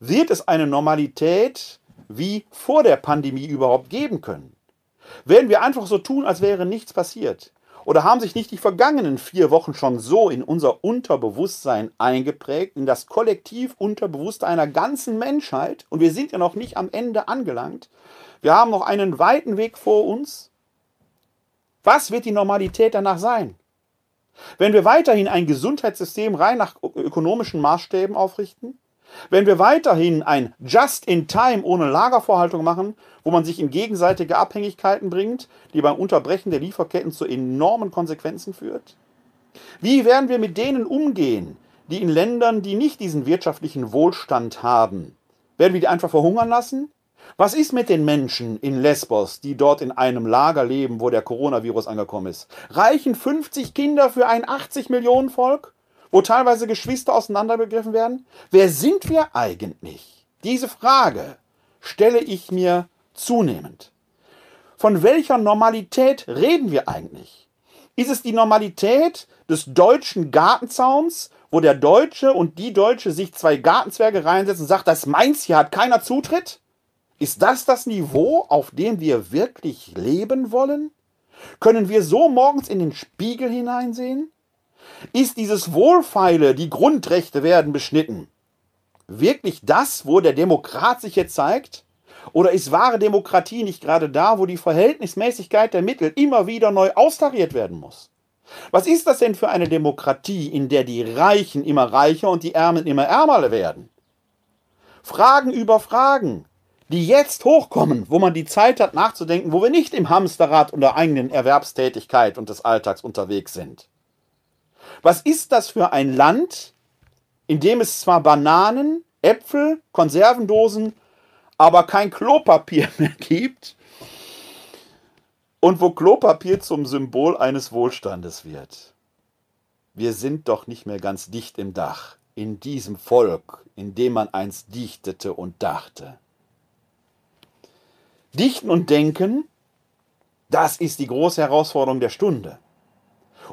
Wird es eine Normalität wie vor der Pandemie überhaupt geben können? Werden wir einfach so tun, als wäre nichts passiert? Oder haben sich nicht die vergangenen vier Wochen schon so in unser Unterbewusstsein eingeprägt, in das kollektiv Unterbewusste einer ganzen Menschheit? Und wir sind ja noch nicht am Ende angelangt. Wir haben noch einen weiten Weg vor uns. Was wird die Normalität danach sein? Wenn wir weiterhin ein Gesundheitssystem rein nach ökonomischen Maßstäben aufrichten, wenn wir weiterhin ein Just-in-Time ohne Lagervorhaltung machen, wo man sich in gegenseitige Abhängigkeiten bringt, die beim Unterbrechen der Lieferketten zu enormen Konsequenzen führt? Wie werden wir mit denen umgehen, die in Ländern, die nicht diesen wirtschaftlichen Wohlstand haben, werden wir die einfach verhungern lassen? Was ist mit den Menschen in Lesbos, die dort in einem Lager leben, wo der Coronavirus angekommen ist? Reichen 50 Kinder für ein 80 Millionen Volk, wo teilweise Geschwister auseinanderbegriffen werden? Wer sind wir eigentlich? Diese Frage stelle ich mir zunehmend. Von welcher Normalität reden wir eigentlich? Ist es die Normalität des deutschen Gartenzauns, wo der Deutsche und die Deutsche sich zwei Gartenzwerge reinsetzen und sagt, das meins hier hat keiner Zutritt? Ist das das Niveau, auf dem wir wirklich leben wollen? Können wir so morgens in den Spiegel hineinsehen? Ist dieses Wohlfeile, die Grundrechte werden beschnitten, wirklich das, wo der Demokrat sich jetzt zeigt? Oder ist wahre Demokratie nicht gerade da, wo die Verhältnismäßigkeit der Mittel immer wieder neu austariert werden muss? Was ist das denn für eine Demokratie, in der die Reichen immer reicher und die Ärmel immer ärmer werden? Fragen über Fragen, die jetzt hochkommen, wo man die Zeit hat nachzudenken, wo wir nicht im Hamsterrad unter eigenen Erwerbstätigkeit und des Alltags unterwegs sind. Was ist das für ein Land, in dem es zwar Bananen, Äpfel, Konservendosen, aber kein Klopapier mehr gibt und wo Klopapier zum Symbol eines Wohlstandes wird. Wir sind doch nicht mehr ganz dicht im Dach, in diesem Volk, in dem man einst dichtete und dachte. Dichten und Denken, das ist die große Herausforderung der Stunde.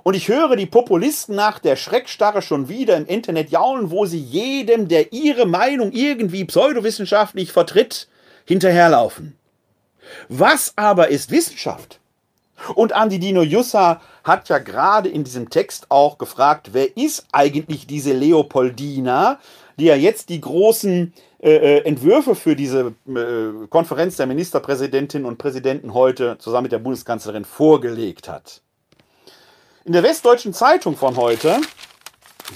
Und ich höre die Populisten nach der Schreckstarre schon wieder im Internet jaulen, wo sie jedem, der ihre Meinung irgendwie pseudowissenschaftlich vertritt, hinterherlaufen. Was aber ist Wissenschaft? Und Andi Dino Jussa hat ja gerade in diesem Text auch gefragt, wer ist eigentlich diese Leopoldina, die ja jetzt die großen äh, äh Entwürfe für diese äh, Konferenz der Ministerpräsidentinnen und Präsidenten heute zusammen mit der Bundeskanzlerin vorgelegt hat. In der Westdeutschen Zeitung von heute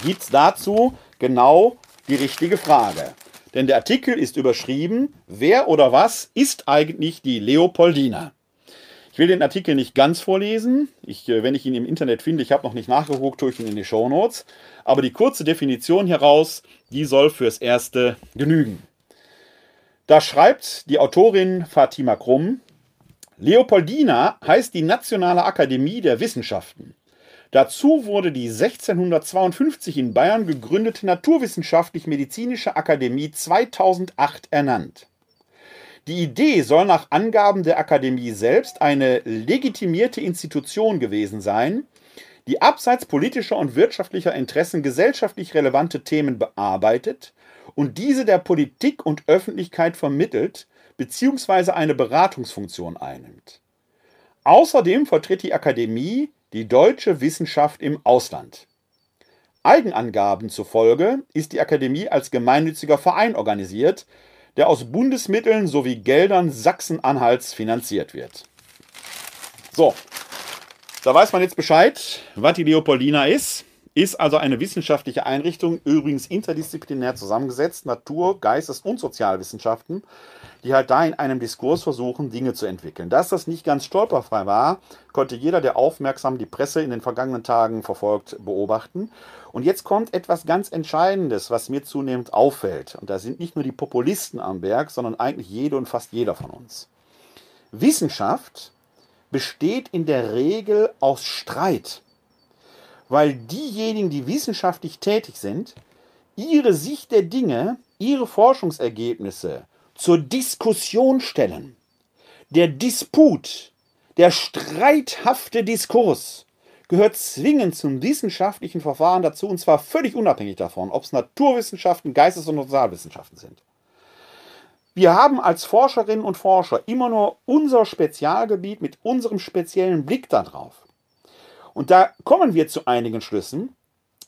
gibt es dazu genau die richtige Frage. Denn der Artikel ist überschrieben, wer oder was ist eigentlich die Leopoldina? Ich will den Artikel nicht ganz vorlesen. Ich, äh, wenn ich ihn im Internet finde, ich habe noch nicht nachgeguckt, tue ich ihn in die Show Notes. Aber die kurze Definition hieraus, die soll fürs Erste genügen. Da schreibt die Autorin Fatima Krumm, Leopoldina heißt die Nationale Akademie der Wissenschaften. Dazu wurde die 1652 in Bayern gegründete Naturwissenschaftlich-Medizinische Akademie 2008 ernannt. Die Idee soll nach Angaben der Akademie selbst eine legitimierte Institution gewesen sein, die abseits politischer und wirtschaftlicher Interessen gesellschaftlich relevante Themen bearbeitet und diese der Politik und Öffentlichkeit vermittelt bzw. eine Beratungsfunktion einnimmt. Außerdem vertritt die Akademie die deutsche Wissenschaft im Ausland. Eigenangaben zufolge ist die Akademie als gemeinnütziger Verein organisiert, der aus Bundesmitteln sowie Geldern Sachsen-Anhalts finanziert wird. So, da weiß man jetzt Bescheid, was die Leopoldina ist. Ist also eine wissenschaftliche Einrichtung, übrigens interdisziplinär zusammengesetzt, Natur-, Geistes- und Sozialwissenschaften, die halt da in einem Diskurs versuchen, Dinge zu entwickeln. Dass das nicht ganz stolperfrei war, konnte jeder, der aufmerksam die Presse in den vergangenen Tagen verfolgt, beobachten. Und jetzt kommt etwas ganz Entscheidendes, was mir zunehmend auffällt. Und da sind nicht nur die Populisten am Berg, sondern eigentlich jede und fast jeder von uns. Wissenschaft besteht in der Regel aus Streit, weil diejenigen, die wissenschaftlich tätig sind, ihre Sicht der Dinge, ihre Forschungsergebnisse, zur Diskussion stellen. Der Disput, der streithafte Diskurs gehört zwingend zum wissenschaftlichen Verfahren dazu und zwar völlig unabhängig davon, ob es Naturwissenschaften, Geistes- und Sozialwissenschaften sind. Wir haben als Forscherinnen und Forscher immer nur unser Spezialgebiet mit unserem speziellen Blick darauf. Und da kommen wir zu einigen Schlüssen,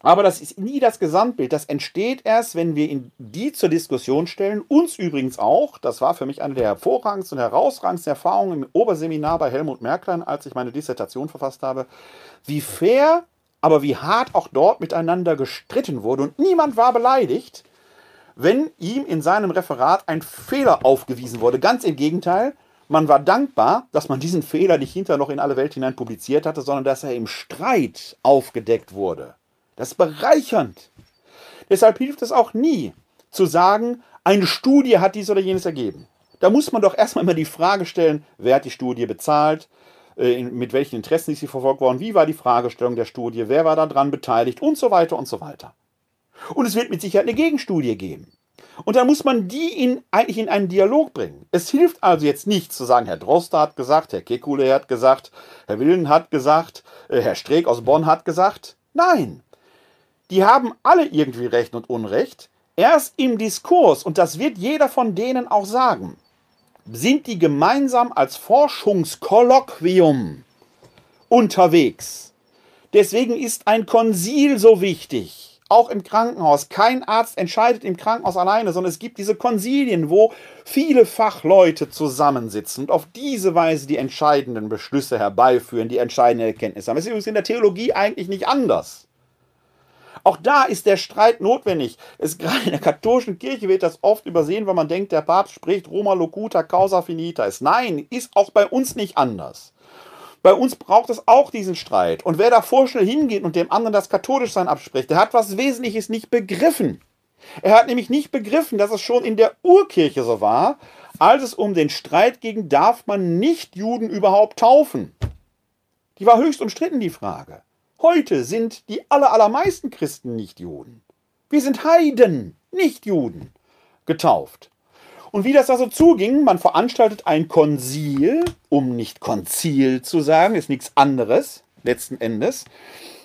aber das ist nie das Gesamtbild. Das entsteht erst, wenn wir die zur Diskussion stellen. Uns übrigens auch. Das war für mich eine der hervorragendsten und herausragendsten Erfahrungen im Oberseminar bei Helmut Merklein, als ich meine Dissertation verfasst habe. Wie fair, aber wie hart auch dort miteinander gestritten wurde. Und niemand war beleidigt, wenn ihm in seinem Referat ein Fehler aufgewiesen wurde. Ganz im Gegenteil. Man war dankbar, dass man diesen Fehler nicht hinterher noch in alle Welt hinein publiziert hatte, sondern dass er im Streit aufgedeckt wurde. Das ist bereichernd. Deshalb hilft es auch nie zu sagen, eine Studie hat dies oder jenes ergeben. Da muss man doch erstmal immer die Frage stellen, wer hat die Studie bezahlt, äh, mit welchen Interessen ist sie verfolgt worden, wie war die Fragestellung der Studie, wer war daran beteiligt und so weiter und so weiter. Und es wird mit Sicherheit eine Gegenstudie geben. Und dann muss man die in, eigentlich in einen Dialog bringen. Es hilft also jetzt nicht zu sagen, Herr Droster hat gesagt, Herr Kekule hat gesagt, Herr Willen hat gesagt, äh, Herr Streeck aus Bonn hat gesagt. Nein, die haben alle irgendwie Recht und Unrecht. Erst im Diskurs, und das wird jeder von denen auch sagen, sind die gemeinsam als Forschungskolloquium unterwegs. Deswegen ist ein Konsil so wichtig. Auch im Krankenhaus. Kein Arzt entscheidet im Krankenhaus alleine, sondern es gibt diese Konsilien, wo viele Fachleute zusammensitzen und auf diese Weise die entscheidenden Beschlüsse herbeiführen, die entscheidende Erkenntnisse haben. Das ist übrigens in der Theologie eigentlich nicht anders. Auch da ist der Streit notwendig. Es, gerade in der katholischen Kirche wird das oft übersehen, weil man denkt, der Papst spricht Roma locuta causa finita. Nein, ist auch bei uns nicht anders. Bei uns braucht es auch diesen Streit. Und wer da vorschnell hingeht und dem anderen das Katholischsein abspricht, der hat was Wesentliches nicht begriffen. Er hat nämlich nicht begriffen, dass es schon in der Urkirche so war, als es um den Streit ging, darf man nicht Juden überhaupt taufen. Die war höchst umstritten, die Frage. Heute sind die aller, allermeisten Christen nicht Juden. Wir sind Heiden, nicht Juden, getauft. Und wie das da so zuging, man veranstaltet ein Konzil, um nicht Konzil zu sagen, ist nichts anderes, letzten Endes.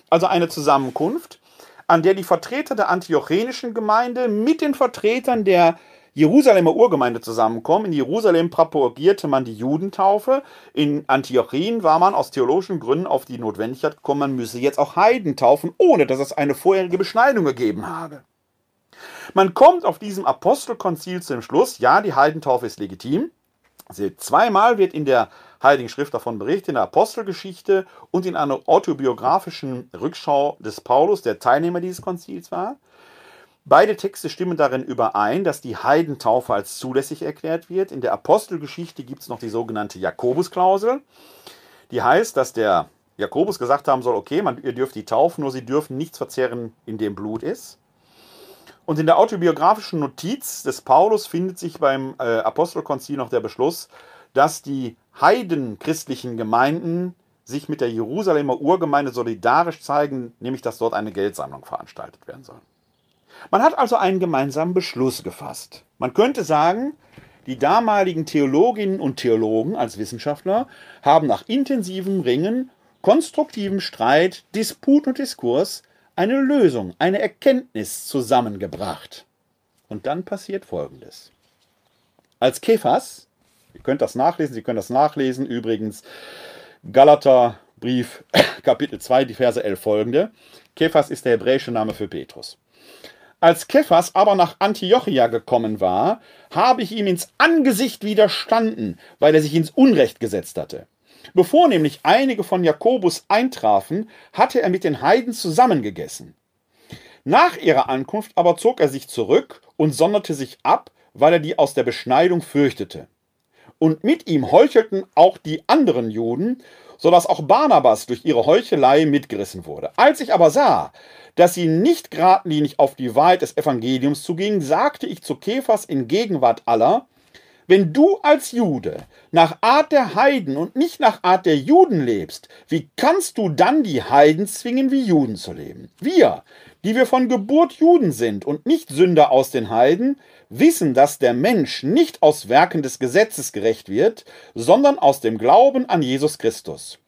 Also eine Zusammenkunft, an der die Vertreter der antiochenischen Gemeinde mit den Vertretern der Jerusalemer Urgemeinde zusammenkommen. In Jerusalem propagierte man die Judentaufe. In Antiochien war man aus theologischen Gründen auf die Notwendigkeit gekommen, man müsse jetzt auch Heiden taufen, ohne dass es eine vorherige Beschneidung gegeben habe. Man kommt auf diesem Apostelkonzil zum Schluss, ja, die Heidentaufe ist legitim. Zweimal wird in der Heiligen Schrift davon berichtet, in der Apostelgeschichte und in einer autobiografischen Rückschau des Paulus, der Teilnehmer dieses Konzils war. Beide Texte stimmen darin überein, dass die Heidentaufe als zulässig erklärt wird. In der Apostelgeschichte gibt es noch die sogenannte Jakobusklausel. Die heißt, dass der Jakobus gesagt haben soll, okay, man, ihr dürft die taufen, nur sie dürfen nichts verzehren, in dem Blut ist. Und in der autobiografischen Notiz des Paulus findet sich beim äh, Apostelkonzil noch der Beschluss, dass die heidenchristlichen Gemeinden sich mit der Jerusalemer Urgemeinde solidarisch zeigen, nämlich dass dort eine Geldsammlung veranstaltet werden soll. Man hat also einen gemeinsamen Beschluss gefasst. Man könnte sagen, die damaligen Theologinnen und Theologen als Wissenschaftler haben nach intensivem Ringen, konstruktivem Streit, Disput und Diskurs eine Lösung, eine Erkenntnis zusammengebracht. Und dann passiert Folgendes. Als Kephas, ihr könnt das nachlesen, Sie können das nachlesen, übrigens Galater Brief Kapitel 2, die Verse 11 folgende. Kephas ist der hebräische Name für Petrus. Als Kephas aber nach Antiochia gekommen war, habe ich ihm ins Angesicht widerstanden, weil er sich ins Unrecht gesetzt hatte. Bevor nämlich einige von Jakobus eintrafen, hatte er mit den Heiden zusammengegessen. Nach ihrer Ankunft aber zog er sich zurück und sonderte sich ab, weil er die aus der Beschneidung fürchtete. Und mit ihm heuchelten auch die anderen Juden, so dass auch Barnabas durch ihre Heuchelei mitgerissen wurde. Als ich aber sah, dass sie nicht geradlinig auf die Wahrheit des Evangeliums zugingen, sagte ich zu Kephas in Gegenwart aller, wenn du als Jude nach Art der Heiden und nicht nach Art der Juden lebst, wie kannst du dann die Heiden zwingen, wie Juden zu leben? Wir, die wir von Geburt Juden sind und nicht Sünder aus den Heiden, wissen, dass der Mensch nicht aus Werken des Gesetzes gerecht wird, sondern aus dem Glauben an Jesus Christus.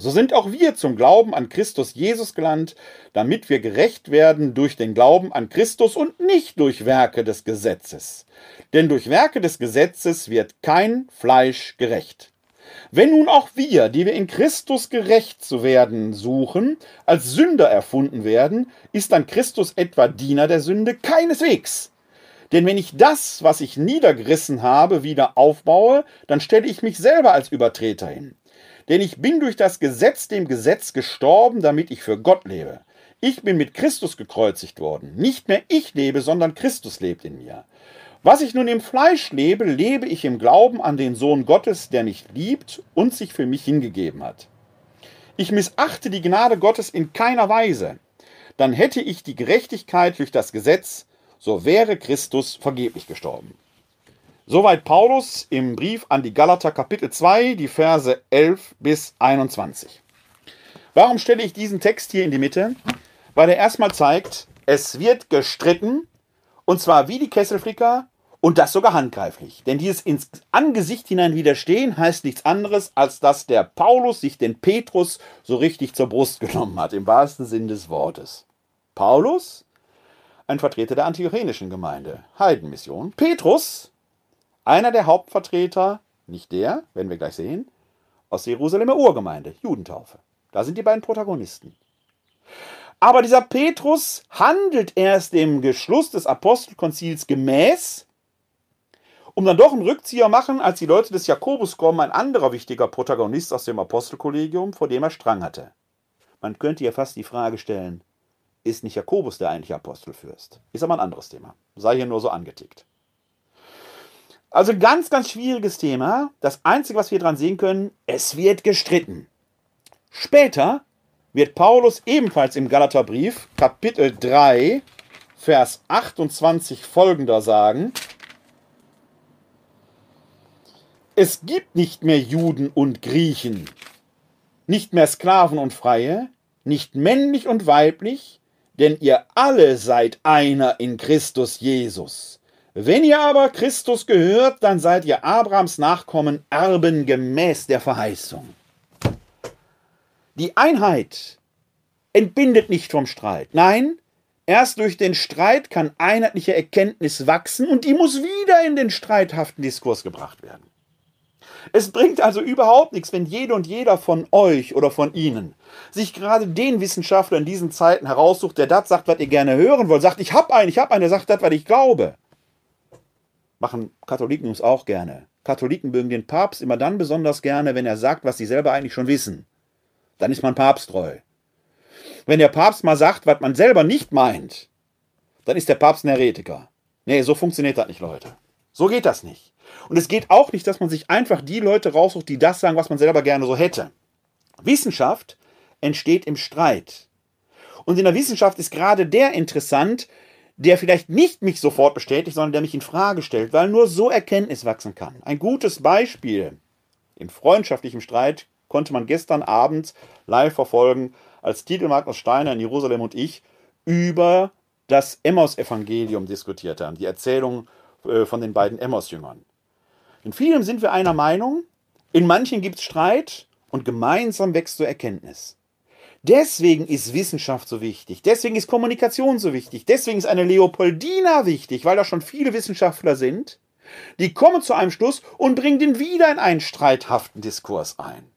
So sind auch wir zum Glauben an Christus Jesus gelandt, damit wir gerecht werden durch den Glauben an Christus und nicht durch Werke des Gesetzes. Denn durch Werke des Gesetzes wird kein Fleisch gerecht. Wenn nun auch wir, die wir in Christus gerecht zu werden suchen, als Sünder erfunden werden, ist dann Christus etwa Diener der Sünde? Keineswegs. Denn wenn ich das, was ich niedergerissen habe, wieder aufbaue, dann stelle ich mich selber als Übertreter hin. Denn ich bin durch das Gesetz dem Gesetz gestorben, damit ich für Gott lebe. Ich bin mit Christus gekreuzigt worden. Nicht mehr ich lebe, sondern Christus lebt in mir. Was ich nun im Fleisch lebe, lebe ich im Glauben an den Sohn Gottes, der mich liebt und sich für mich hingegeben hat. Ich missachte die Gnade Gottes in keiner Weise. Dann hätte ich die Gerechtigkeit durch das Gesetz, so wäre Christus vergeblich gestorben. Soweit Paulus im Brief an die Galater Kapitel 2, die Verse 11 bis 21. Warum stelle ich diesen Text hier in die Mitte? Weil er erstmal zeigt, es wird gestritten, und zwar wie die Kesselflicker und das sogar handgreiflich. Denn dieses ins Angesicht hinein widerstehen heißt nichts anderes, als dass der Paulus sich den Petrus so richtig zur Brust genommen hat, im wahrsten Sinn des Wortes. Paulus, ein Vertreter der antiochenischen Gemeinde, Heidenmission. Petrus, einer der Hauptvertreter, nicht der, werden wir gleich sehen, aus Jerusalemer Urgemeinde, Judentaufe. Da sind die beiden Protagonisten. Aber dieser Petrus handelt erst dem Geschluss des Apostelkonzils gemäß, um dann doch einen Rückzieher machen, als die Leute des Jakobus kommen, ein anderer wichtiger Protagonist aus dem Apostelkollegium, vor dem er Strang hatte. Man könnte ja fast die Frage stellen, ist nicht Jakobus der eigentliche Apostelfürst? Ist aber ein anderes Thema. Sei hier nur so angetickt. Also ganz, ganz schwieriges Thema. Das Einzige, was wir dran sehen können, es wird gestritten. Später wird Paulus ebenfalls im Galaterbrief, Kapitel 3, Vers 28 folgender sagen, es gibt nicht mehr Juden und Griechen, nicht mehr Sklaven und Freie, nicht männlich und weiblich, denn ihr alle seid einer in Christus Jesus. Wenn ihr aber Christus gehört, dann seid ihr Abrahams Nachkommen, Erben gemäß der Verheißung. Die Einheit entbindet nicht vom Streit. Nein, erst durch den Streit kann einheitliche Erkenntnis wachsen und die muss wieder in den streithaften Diskurs gebracht werden. Es bringt also überhaupt nichts, wenn jede und jeder von euch oder von Ihnen sich gerade den Wissenschaftler in diesen Zeiten heraussucht, der das sagt, was ihr gerne hören wollt, sagt, ich habe einen, ich habe einen, der sagt das, was ich glaube. Machen Katholiken uns auch gerne. Katholiken mögen den Papst immer dann besonders gerne, wenn er sagt, was sie selber eigentlich schon wissen. Dann ist man papsttreu. Wenn der Papst mal sagt, was man selber nicht meint, dann ist der Papst ein Heretiker. Nee, so funktioniert das nicht, Leute. So geht das nicht. Und es geht auch nicht, dass man sich einfach die Leute raussucht, die das sagen, was man selber gerne so hätte. Wissenschaft entsteht im Streit. Und in der Wissenschaft ist gerade der interessant, der vielleicht nicht mich sofort bestätigt, sondern der mich in Frage stellt, weil nur so Erkenntnis wachsen kann. Ein gutes Beispiel im freundschaftlichen Streit konnte man gestern Abend live verfolgen, als Titel Magnus Steiner in Jerusalem und ich über das Emmaus-Evangelium diskutiert haben, die Erzählung äh, von den beiden Emmaus-Jüngern. In vielem sind wir einer Meinung, in manchen gibt es Streit und gemeinsam wächst zur Erkenntnis. Deswegen ist Wissenschaft so wichtig, deswegen ist Kommunikation so wichtig, deswegen ist eine Leopoldina wichtig, weil da schon viele Wissenschaftler sind, die kommen zu einem Schluss und bringen den wieder in einen streithaften Diskurs ein.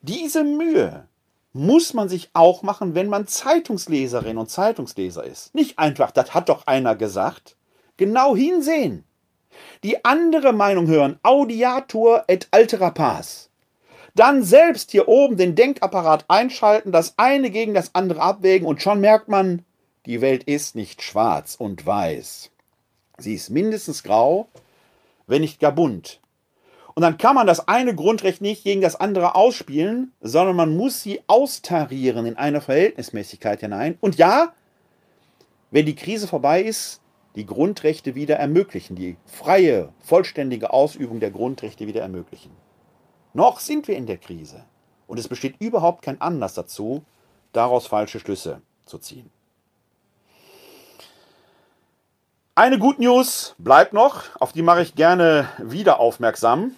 Diese Mühe muss man sich auch machen, wenn man Zeitungsleserin und Zeitungsleser ist. Nicht einfach, das hat doch einer gesagt. Genau hinsehen die andere Meinung hören, Audiatur et altera pars. Dann selbst hier oben den Denkapparat einschalten, das eine gegen das andere abwägen und schon merkt man, die Welt ist nicht schwarz und weiß. Sie ist mindestens grau, wenn nicht gar bunt. Und dann kann man das eine Grundrecht nicht gegen das andere ausspielen, sondern man muss sie austarieren in eine Verhältnismäßigkeit hinein. Und ja, wenn die Krise vorbei ist, die Grundrechte wieder ermöglichen, die freie, vollständige Ausübung der Grundrechte wieder ermöglichen. Noch sind wir in der Krise und es besteht überhaupt kein Anlass dazu, daraus falsche Schlüsse zu ziehen. Eine Good News bleibt noch, auf die mache ich gerne wieder aufmerksam.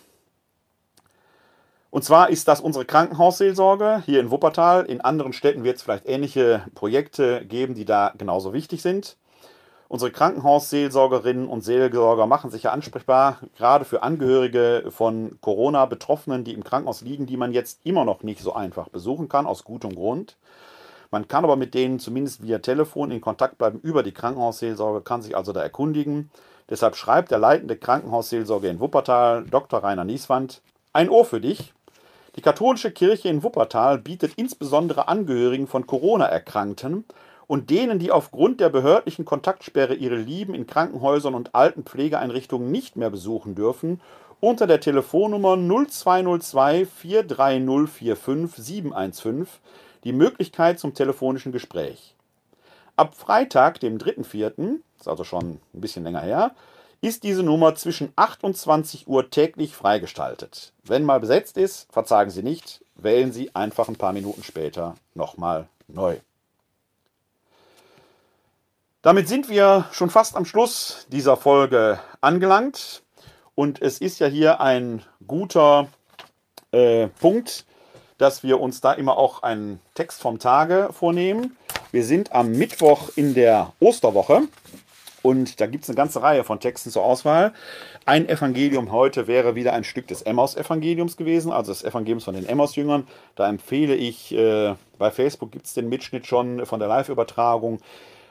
Und zwar ist das unsere Krankenhausseelsorge hier in Wuppertal. In anderen Städten wird es vielleicht ähnliche Projekte geben, die da genauso wichtig sind. Unsere Krankenhausseelsorgerinnen und Seelsorger machen sich ja ansprechbar, gerade für Angehörige von Corona-Betroffenen, die im Krankenhaus liegen, die man jetzt immer noch nicht so einfach besuchen kann, aus gutem Grund. Man kann aber mit denen zumindest via Telefon in Kontakt bleiben über die Krankenhausseelsorge, kann sich also da erkundigen. Deshalb schreibt der leitende Krankenhausseelsorger in Wuppertal, Dr. Rainer Nieswand, ein Ohr für dich. Die katholische Kirche in Wuppertal bietet insbesondere Angehörigen von Corona-Erkrankten und denen, die aufgrund der behördlichen Kontaktsperre ihre Lieben in Krankenhäusern und Altenpflegeeinrichtungen nicht mehr besuchen dürfen, unter der Telefonnummer 0202 43045 715 die Möglichkeit zum telefonischen Gespräch. Ab Freitag, dem 3.4., ist also schon ein bisschen länger her, ist diese Nummer zwischen 8 und 20 Uhr täglich freigestaltet. Wenn mal besetzt ist, verzagen Sie nicht, wählen Sie einfach ein paar Minuten später nochmal neu. Damit sind wir schon fast am Schluss dieser Folge angelangt. Und es ist ja hier ein guter äh, Punkt, dass wir uns da immer auch einen Text vom Tage vornehmen. Wir sind am Mittwoch in der Osterwoche und da gibt es eine ganze Reihe von Texten zur Auswahl. Ein Evangelium heute wäre wieder ein Stück des Emmaus-Evangeliums gewesen, also des Evangeliums von den Emmaus-Jüngern. Da empfehle ich, äh, bei Facebook gibt es den Mitschnitt schon von der Live-Übertragung.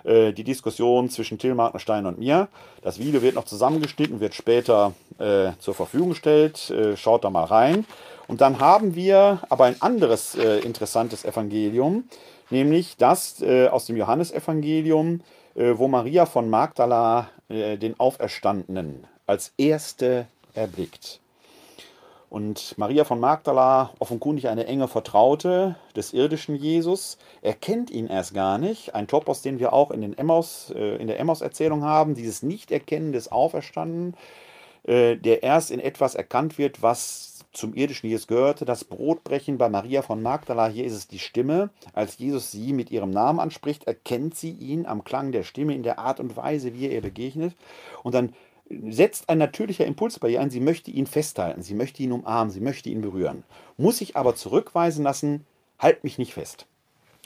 Äh, die Diskussion zwischen Till Markenstein und mir. Das Video wird noch zusammengeschnitten, wird später äh, zur Verfügung gestellt. Äh, schaut da mal rein. Und dann haben wir aber ein anderes äh, interessantes Evangelium, nämlich das aus dem Johannesevangelium, wo Maria von Magdala den Auferstandenen als erste erblickt. Und Maria von Magdala, offenkundig eine enge Vertraute des irdischen Jesus, erkennt ihn erst gar nicht. Ein Topos, den wir auch in, den Emmaus, äh, in der Emmaus-Erzählung haben, dieses Nichterkennen des Auferstandenen, äh, der erst in etwas erkannt wird, was zum irdischen Jesus gehörte, das Brotbrechen bei Maria von Magdala. Hier ist es die Stimme. Als Jesus sie mit ihrem Namen anspricht, erkennt sie ihn am Klang der Stimme, in der Art und Weise, wie er ihr begegnet. Und dann setzt ein natürlicher Impuls bei ihr ein, sie möchte ihn festhalten, sie möchte ihn umarmen, sie möchte ihn berühren. Muss sich aber zurückweisen lassen, halt mich nicht fest.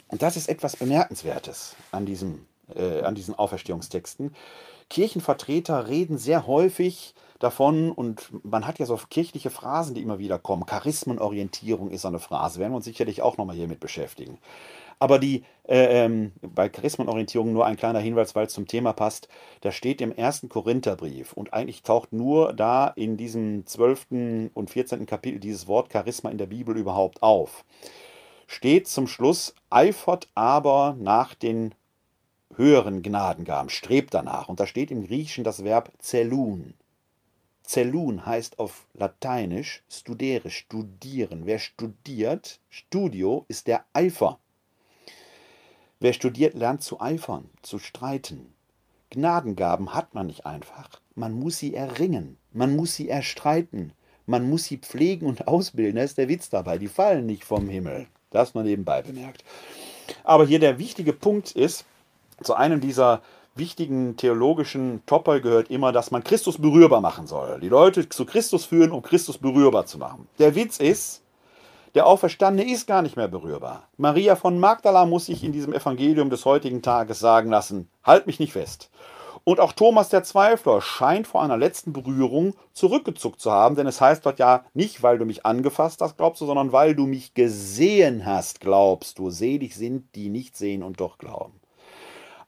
Und das ist etwas Bemerkenswertes an, diesem, äh, an diesen Auferstehungstexten. Kirchenvertreter reden sehr häufig davon und man hat ja so kirchliche Phrasen, die immer wieder kommen. Charismenorientierung ist eine Phrase, werden wir uns sicherlich auch nochmal hiermit beschäftigen. Aber die, äh, ähm, bei Charismenorientierung nur ein kleiner Hinweis, weil es zum Thema passt. Da steht im ersten Korintherbrief und eigentlich taucht nur da in diesem 12. und 14. Kapitel dieses Wort Charisma in der Bibel überhaupt auf. Steht zum Schluss, eifert aber nach den höheren Gnadengaben, strebt danach. Und da steht im Griechischen das Verb zelun. Zelun heißt auf Lateinisch studere, studieren. Wer studiert, Studio ist der Eifer. Wer studiert, lernt zu eifern, zu streiten. Gnadengaben hat man nicht einfach. Man muss sie erringen, man muss sie erstreiten, man muss sie pflegen und ausbilden. Das ist der Witz dabei. Die fallen nicht vom Himmel. Das man nebenbei bemerkt. Aber hier der wichtige Punkt ist, zu einem dieser wichtigen theologischen Topper gehört immer, dass man Christus berührbar machen soll. Die Leute zu Christus führen, um Christus berührbar zu machen. Der Witz ist, der Auferstandene ist gar nicht mehr berührbar. Maria von Magdala muss sich in diesem Evangelium des heutigen Tages sagen lassen, halt mich nicht fest. Und auch Thomas der Zweifler scheint vor einer letzten Berührung zurückgezuckt zu haben, denn es heißt dort ja nicht, weil du mich angefasst hast, glaubst du, sondern weil du mich gesehen hast, glaubst du. Selig sind, die nicht sehen und doch glauben.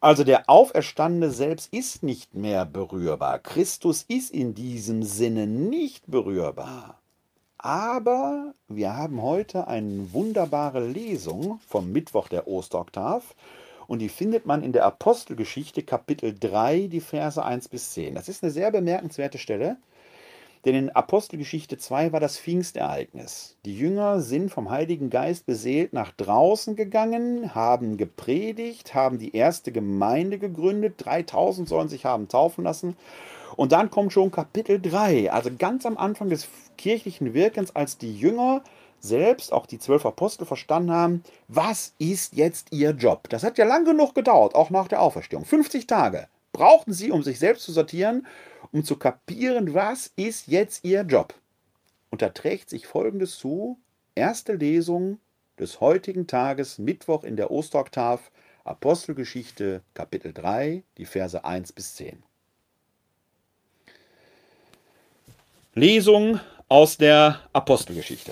Also der Auferstandene selbst ist nicht mehr berührbar. Christus ist in diesem Sinne nicht berührbar. Aber wir haben heute eine wunderbare Lesung vom Mittwoch der Osteroktav und die findet man in der Apostelgeschichte Kapitel 3, die Verse 1 bis 10. Das ist eine sehr bemerkenswerte Stelle, denn in Apostelgeschichte 2 war das Pfingstereignis. Die Jünger sind vom Heiligen Geist beseelt nach draußen gegangen, haben gepredigt, haben die erste Gemeinde gegründet, 3000 sollen sich haben taufen lassen und dann kommt schon Kapitel 3, also ganz am Anfang des kirchlichen Wirkens, als die Jünger selbst, auch die zwölf Apostel, verstanden haben, was ist jetzt ihr Job? Das hat ja lang genug gedauert, auch nach der Auferstehung. 50 Tage brauchten sie, um sich selbst zu sortieren, um zu kapieren, was ist jetzt ihr Job. Und da trägt sich Folgendes zu, erste Lesung des heutigen Tages, Mittwoch in der Osteroktav, Apostelgeschichte Kapitel 3, die Verse 1 bis 10. Lesung aus der Apostelgeschichte.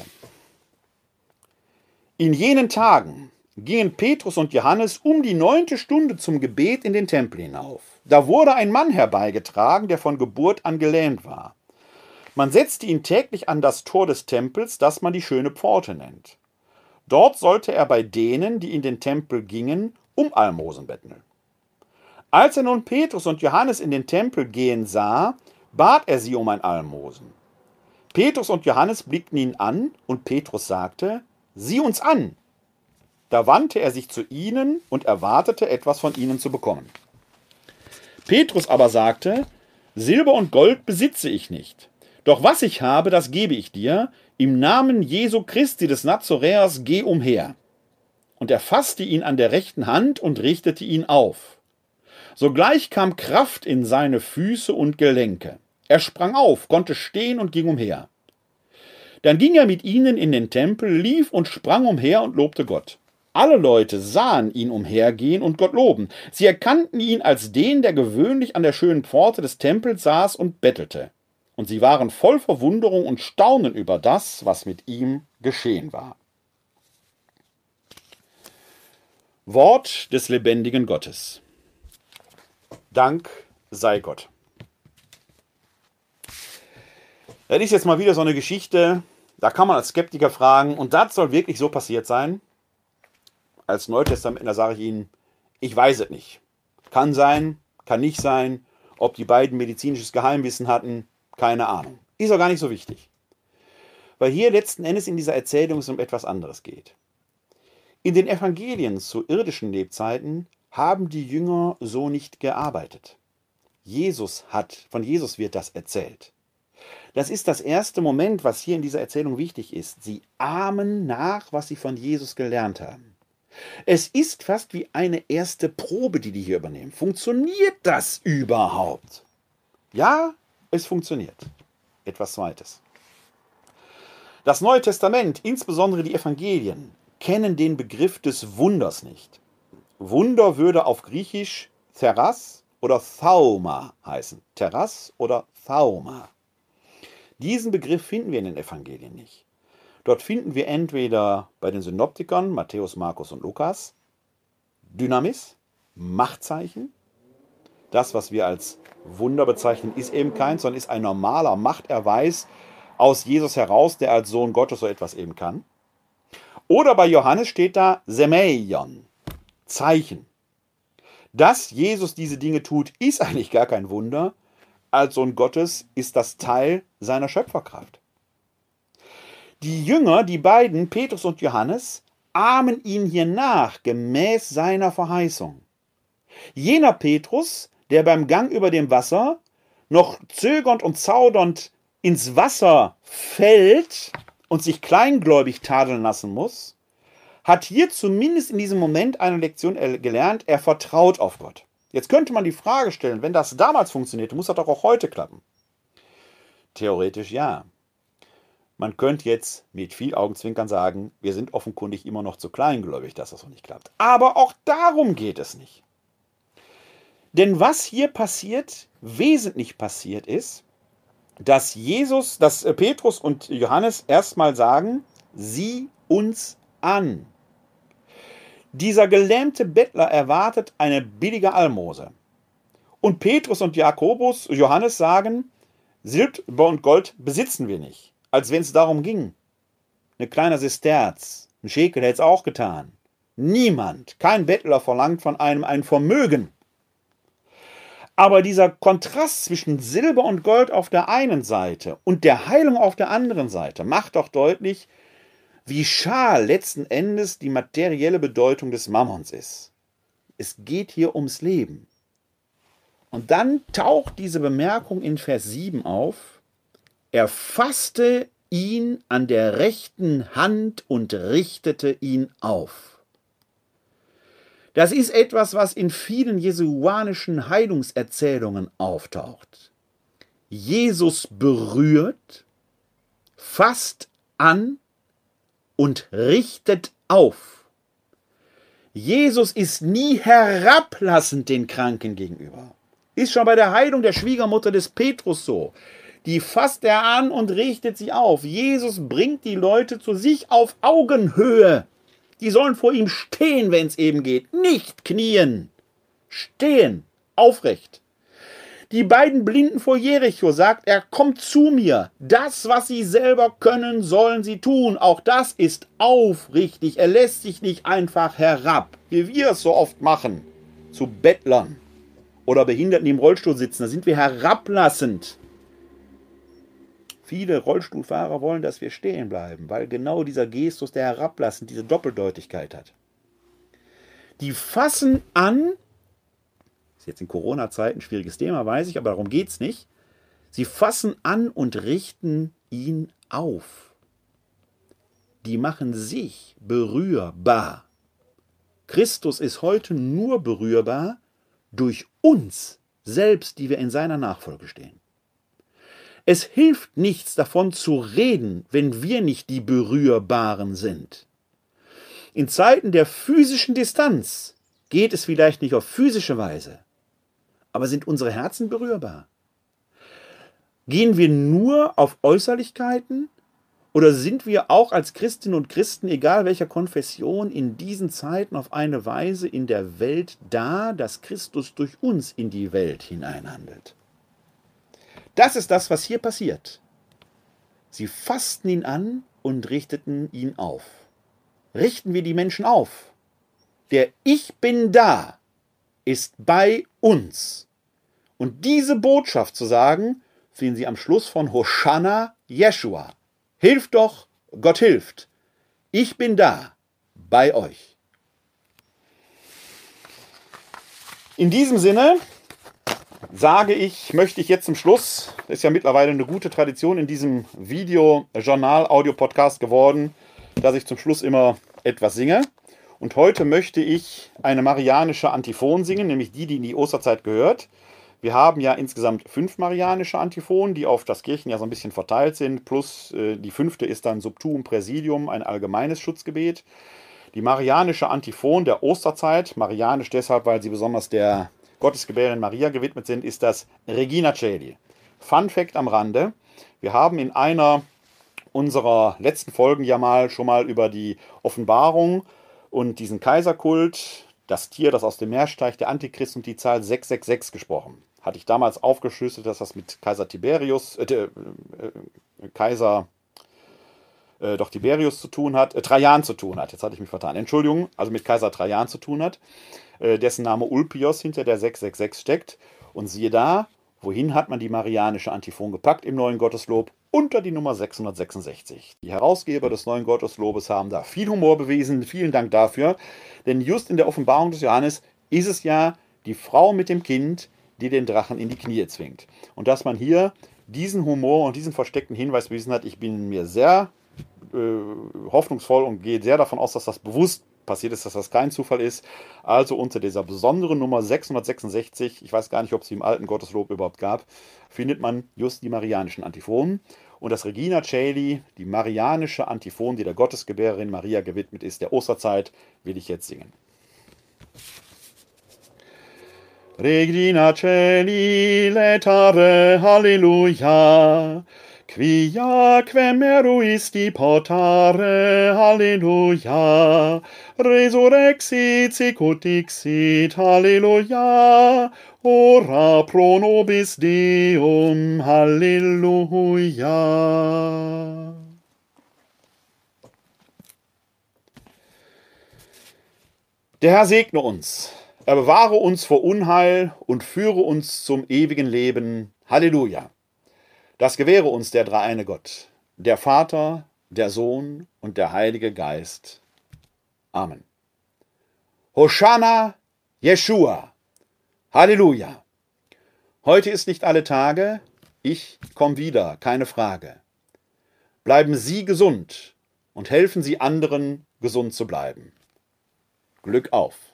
In jenen Tagen gingen Petrus und Johannes um die neunte Stunde zum Gebet in den Tempel hinauf. Da wurde ein Mann herbeigetragen, der von Geburt an gelähmt war. Man setzte ihn täglich an das Tor des Tempels, das man die schöne Pforte nennt. Dort sollte er bei denen, die in den Tempel gingen, um Almosen betteln. Als er nun Petrus und Johannes in den Tempel gehen sah, bat er sie um ein Almosen. Petrus und Johannes blickten ihn an, und Petrus sagte, Sieh uns an. Da wandte er sich zu ihnen und erwartete etwas von ihnen zu bekommen. Petrus aber sagte, Silber und Gold besitze ich nicht, doch was ich habe, das gebe ich dir, im Namen Jesu Christi des Nazoräers geh umher. Und er fasste ihn an der rechten Hand und richtete ihn auf. Sogleich kam Kraft in seine Füße und Gelenke. Er sprang auf, konnte stehen und ging umher. Dann ging er mit ihnen in den Tempel, lief und sprang umher und lobte Gott. Alle Leute sahen ihn umhergehen und Gott loben. Sie erkannten ihn als den, der gewöhnlich an der schönen Pforte des Tempels saß und bettelte. Und sie waren voll Verwunderung und Staunen über das, was mit ihm geschehen war. Wort des lebendigen Gottes. Dank sei Gott. Das ist jetzt mal wieder so eine Geschichte, da kann man als Skeptiker fragen, und das soll wirklich so passiert sein? Als Neutestamentler sage ich Ihnen, ich weiß es nicht. Kann sein, kann nicht sein. Ob die beiden medizinisches Geheimwissen hatten, keine Ahnung. Ist auch gar nicht so wichtig. weil hier letzten Endes in dieser Erzählung es um etwas anderes geht. In den Evangelien zu irdischen Lebzeiten haben die Jünger so nicht gearbeitet. Jesus hat, von Jesus wird das erzählt. Das ist das erste Moment, was hier in dieser Erzählung wichtig ist. Sie ahmen nach, was sie von Jesus gelernt haben. Es ist fast wie eine erste Probe, die die hier übernehmen. Funktioniert das überhaupt? Ja, es funktioniert. Etwas Zweites. Das Neue Testament, insbesondere die Evangelien, kennen den Begriff des Wunders nicht. Wunder würde auf Griechisch Theras oder Thauma heißen. Terras oder Thauma. Diesen Begriff finden wir in den Evangelien nicht. Dort finden wir entweder bei den Synoptikern Matthäus, Markus und Lukas Dynamis, Machtzeichen. Das, was wir als Wunder bezeichnen, ist eben keins, sondern ist ein normaler Machterweis aus Jesus heraus, der als Sohn Gottes so etwas eben kann. Oder bei Johannes steht da Semeion, Zeichen. Dass Jesus diese Dinge tut, ist eigentlich gar kein Wunder. Als Sohn Gottes ist das Teil seiner Schöpferkraft. Die Jünger, die beiden, Petrus und Johannes, ahmen ihn hier nach, gemäß seiner Verheißung. Jener Petrus, der beim Gang über dem Wasser noch zögernd und zaudernd ins Wasser fällt und sich kleingläubig tadeln lassen muss, hat hier zumindest in diesem Moment eine Lektion gelernt, er vertraut auf Gott. Jetzt könnte man die Frage stellen, wenn das damals funktionierte, muss das doch auch heute klappen? Theoretisch ja. Man könnte jetzt mit viel Augenzwinkern sagen, wir sind offenkundig immer noch zu kleingläubig, dass das noch nicht klappt. Aber auch darum geht es nicht. Denn was hier passiert, wesentlich passiert ist, dass Jesus, dass äh, Petrus und Johannes erstmal sagen, sieh uns an. Dieser gelähmte Bettler erwartet eine billige Almose. Und Petrus und Jakobus, Johannes sagen, Silber und Gold besitzen wir nicht. Als wenn es darum ging. Eine kleine Sesterz, ein Schekel hätte es auch getan. Niemand, kein Bettler verlangt von einem ein Vermögen. Aber dieser Kontrast zwischen Silber und Gold auf der einen Seite und der Heilung auf der anderen Seite macht doch deutlich, wie schal letzten Endes die materielle Bedeutung des Mammons ist. Es geht hier ums Leben. Und dann taucht diese Bemerkung in Vers 7 auf. Er fasste ihn an der rechten Hand und richtete ihn auf. Das ist etwas, was in vielen jesuanischen Heilungserzählungen auftaucht. Jesus berührt, fasst an und richtet auf. Jesus ist nie herablassend den Kranken gegenüber. Ist schon bei der Heilung der Schwiegermutter des Petrus so. Die fasst er an und richtet sie auf. Jesus bringt die Leute zu sich auf Augenhöhe. Die sollen vor ihm stehen, wenn es eben geht. Nicht knien. Stehen. Aufrecht. Die beiden Blinden vor Jericho sagt er, kommt zu mir. Das, was sie selber können, sollen sie tun. Auch das ist aufrichtig. Er lässt sich nicht einfach herab, wie wir es so oft machen, zu Bettlern oder Behinderten, die im Rollstuhl sitzen. Da sind wir herablassend. Viele Rollstuhlfahrer wollen, dass wir stehen bleiben, weil genau dieser Gestus der Herablassen diese Doppeldeutigkeit hat. Die fassen an, ist jetzt in Corona-Zeiten ein schwieriges Thema, weiß ich, aber darum geht es nicht. Sie fassen an und richten ihn auf. Die machen sich berührbar. Christus ist heute nur berührbar durch uns selbst, die wir in seiner Nachfolge stehen. Es hilft nichts davon zu reden, wenn wir nicht die Berührbaren sind. In Zeiten der physischen Distanz geht es vielleicht nicht auf physische Weise, aber sind unsere Herzen berührbar? Gehen wir nur auf Äußerlichkeiten oder sind wir auch als Christinnen und Christen, egal welcher Konfession, in diesen Zeiten auf eine Weise in der Welt da, dass Christus durch uns in die Welt hineinhandelt? Das ist das, was hier passiert. Sie fassten ihn an und richteten ihn auf. Richten wir die Menschen auf. Der Ich bin da ist bei uns. Und diese Botschaft zu sagen, finden Sie am Schluss von Hosanna Jeshua. Hilft doch, Gott hilft. Ich bin da, bei euch. In diesem Sinne sage ich, möchte ich jetzt zum Schluss, das ist ja mittlerweile eine gute Tradition in diesem Video-Journal, Audio-Podcast geworden, dass ich zum Schluss immer etwas singe. Und heute möchte ich eine marianische Antiphon singen, nämlich die, die in die Osterzeit gehört. Wir haben ja insgesamt fünf marianische Antiphonen, die auf das Kirchenjahr so ein bisschen verteilt sind. Plus äh, die fünfte ist dann Subtuum Präsidium, ein allgemeines Schutzgebet. Die marianische Antiphon der Osterzeit, marianisch deshalb, weil sie besonders der Gottesgebärin Maria gewidmet sind, ist das Regina Celi. Fun Fact am Rande: Wir haben in einer unserer letzten Folgen ja mal schon mal über die Offenbarung und diesen Kaiserkult, das Tier, das aus dem Meer steigt, der Antichrist und die Zahl 666 gesprochen. Hatte ich damals aufgeschlüsselt, dass das mit Kaiser Tiberius, äh, äh, Kaiser, äh, doch Tiberius zu tun hat, äh, Trajan zu tun hat. Jetzt hatte ich mich vertan. Entschuldigung, also mit Kaiser Trajan zu tun hat, äh, dessen Name Ulpios hinter der 666 steckt. Und siehe da, wohin hat man die marianische Antiphon gepackt im neuen Gotteslob? Unter die Nummer 666. Die Herausgeber des neuen Gotteslobes haben da viel Humor bewiesen. Vielen Dank dafür. Denn just in der Offenbarung des Johannes ist es ja die Frau mit dem Kind, die den Drachen in die Knie zwingt. Und dass man hier diesen Humor und diesen versteckten Hinweis bewiesen hat, ich bin mir sehr äh, hoffnungsvoll und gehe sehr davon aus, dass das bewusst passiert ist, dass das kein Zufall ist. Also unter dieser besonderen Nummer 666, ich weiß gar nicht, ob es sie im alten Gotteslob überhaupt gab, findet man just die marianischen Antiphonen. Und das Regina Caeli, die marianische Antiphon, die der Gottesgebärerin Maria gewidmet ist, der Osterzeit, will ich jetzt singen. Regina Caeli, letare, Halleluja. Quia quem eruisti potare, Halleluja, resurrexit sicut dixit, Halleluja, ora pro nobis Deum, Halleluja. Der Herr segne uns, er bewahre uns vor Unheil und führe uns zum ewigen Leben. Halleluja. Das gewähre uns der dreieine Gott, der Vater, der Sohn und der Heilige Geist. Amen. Hosanna, Jeshua. Halleluja. Heute ist nicht alle Tage, ich komme wieder, keine Frage. Bleiben Sie gesund und helfen Sie anderen, gesund zu bleiben. Glück auf.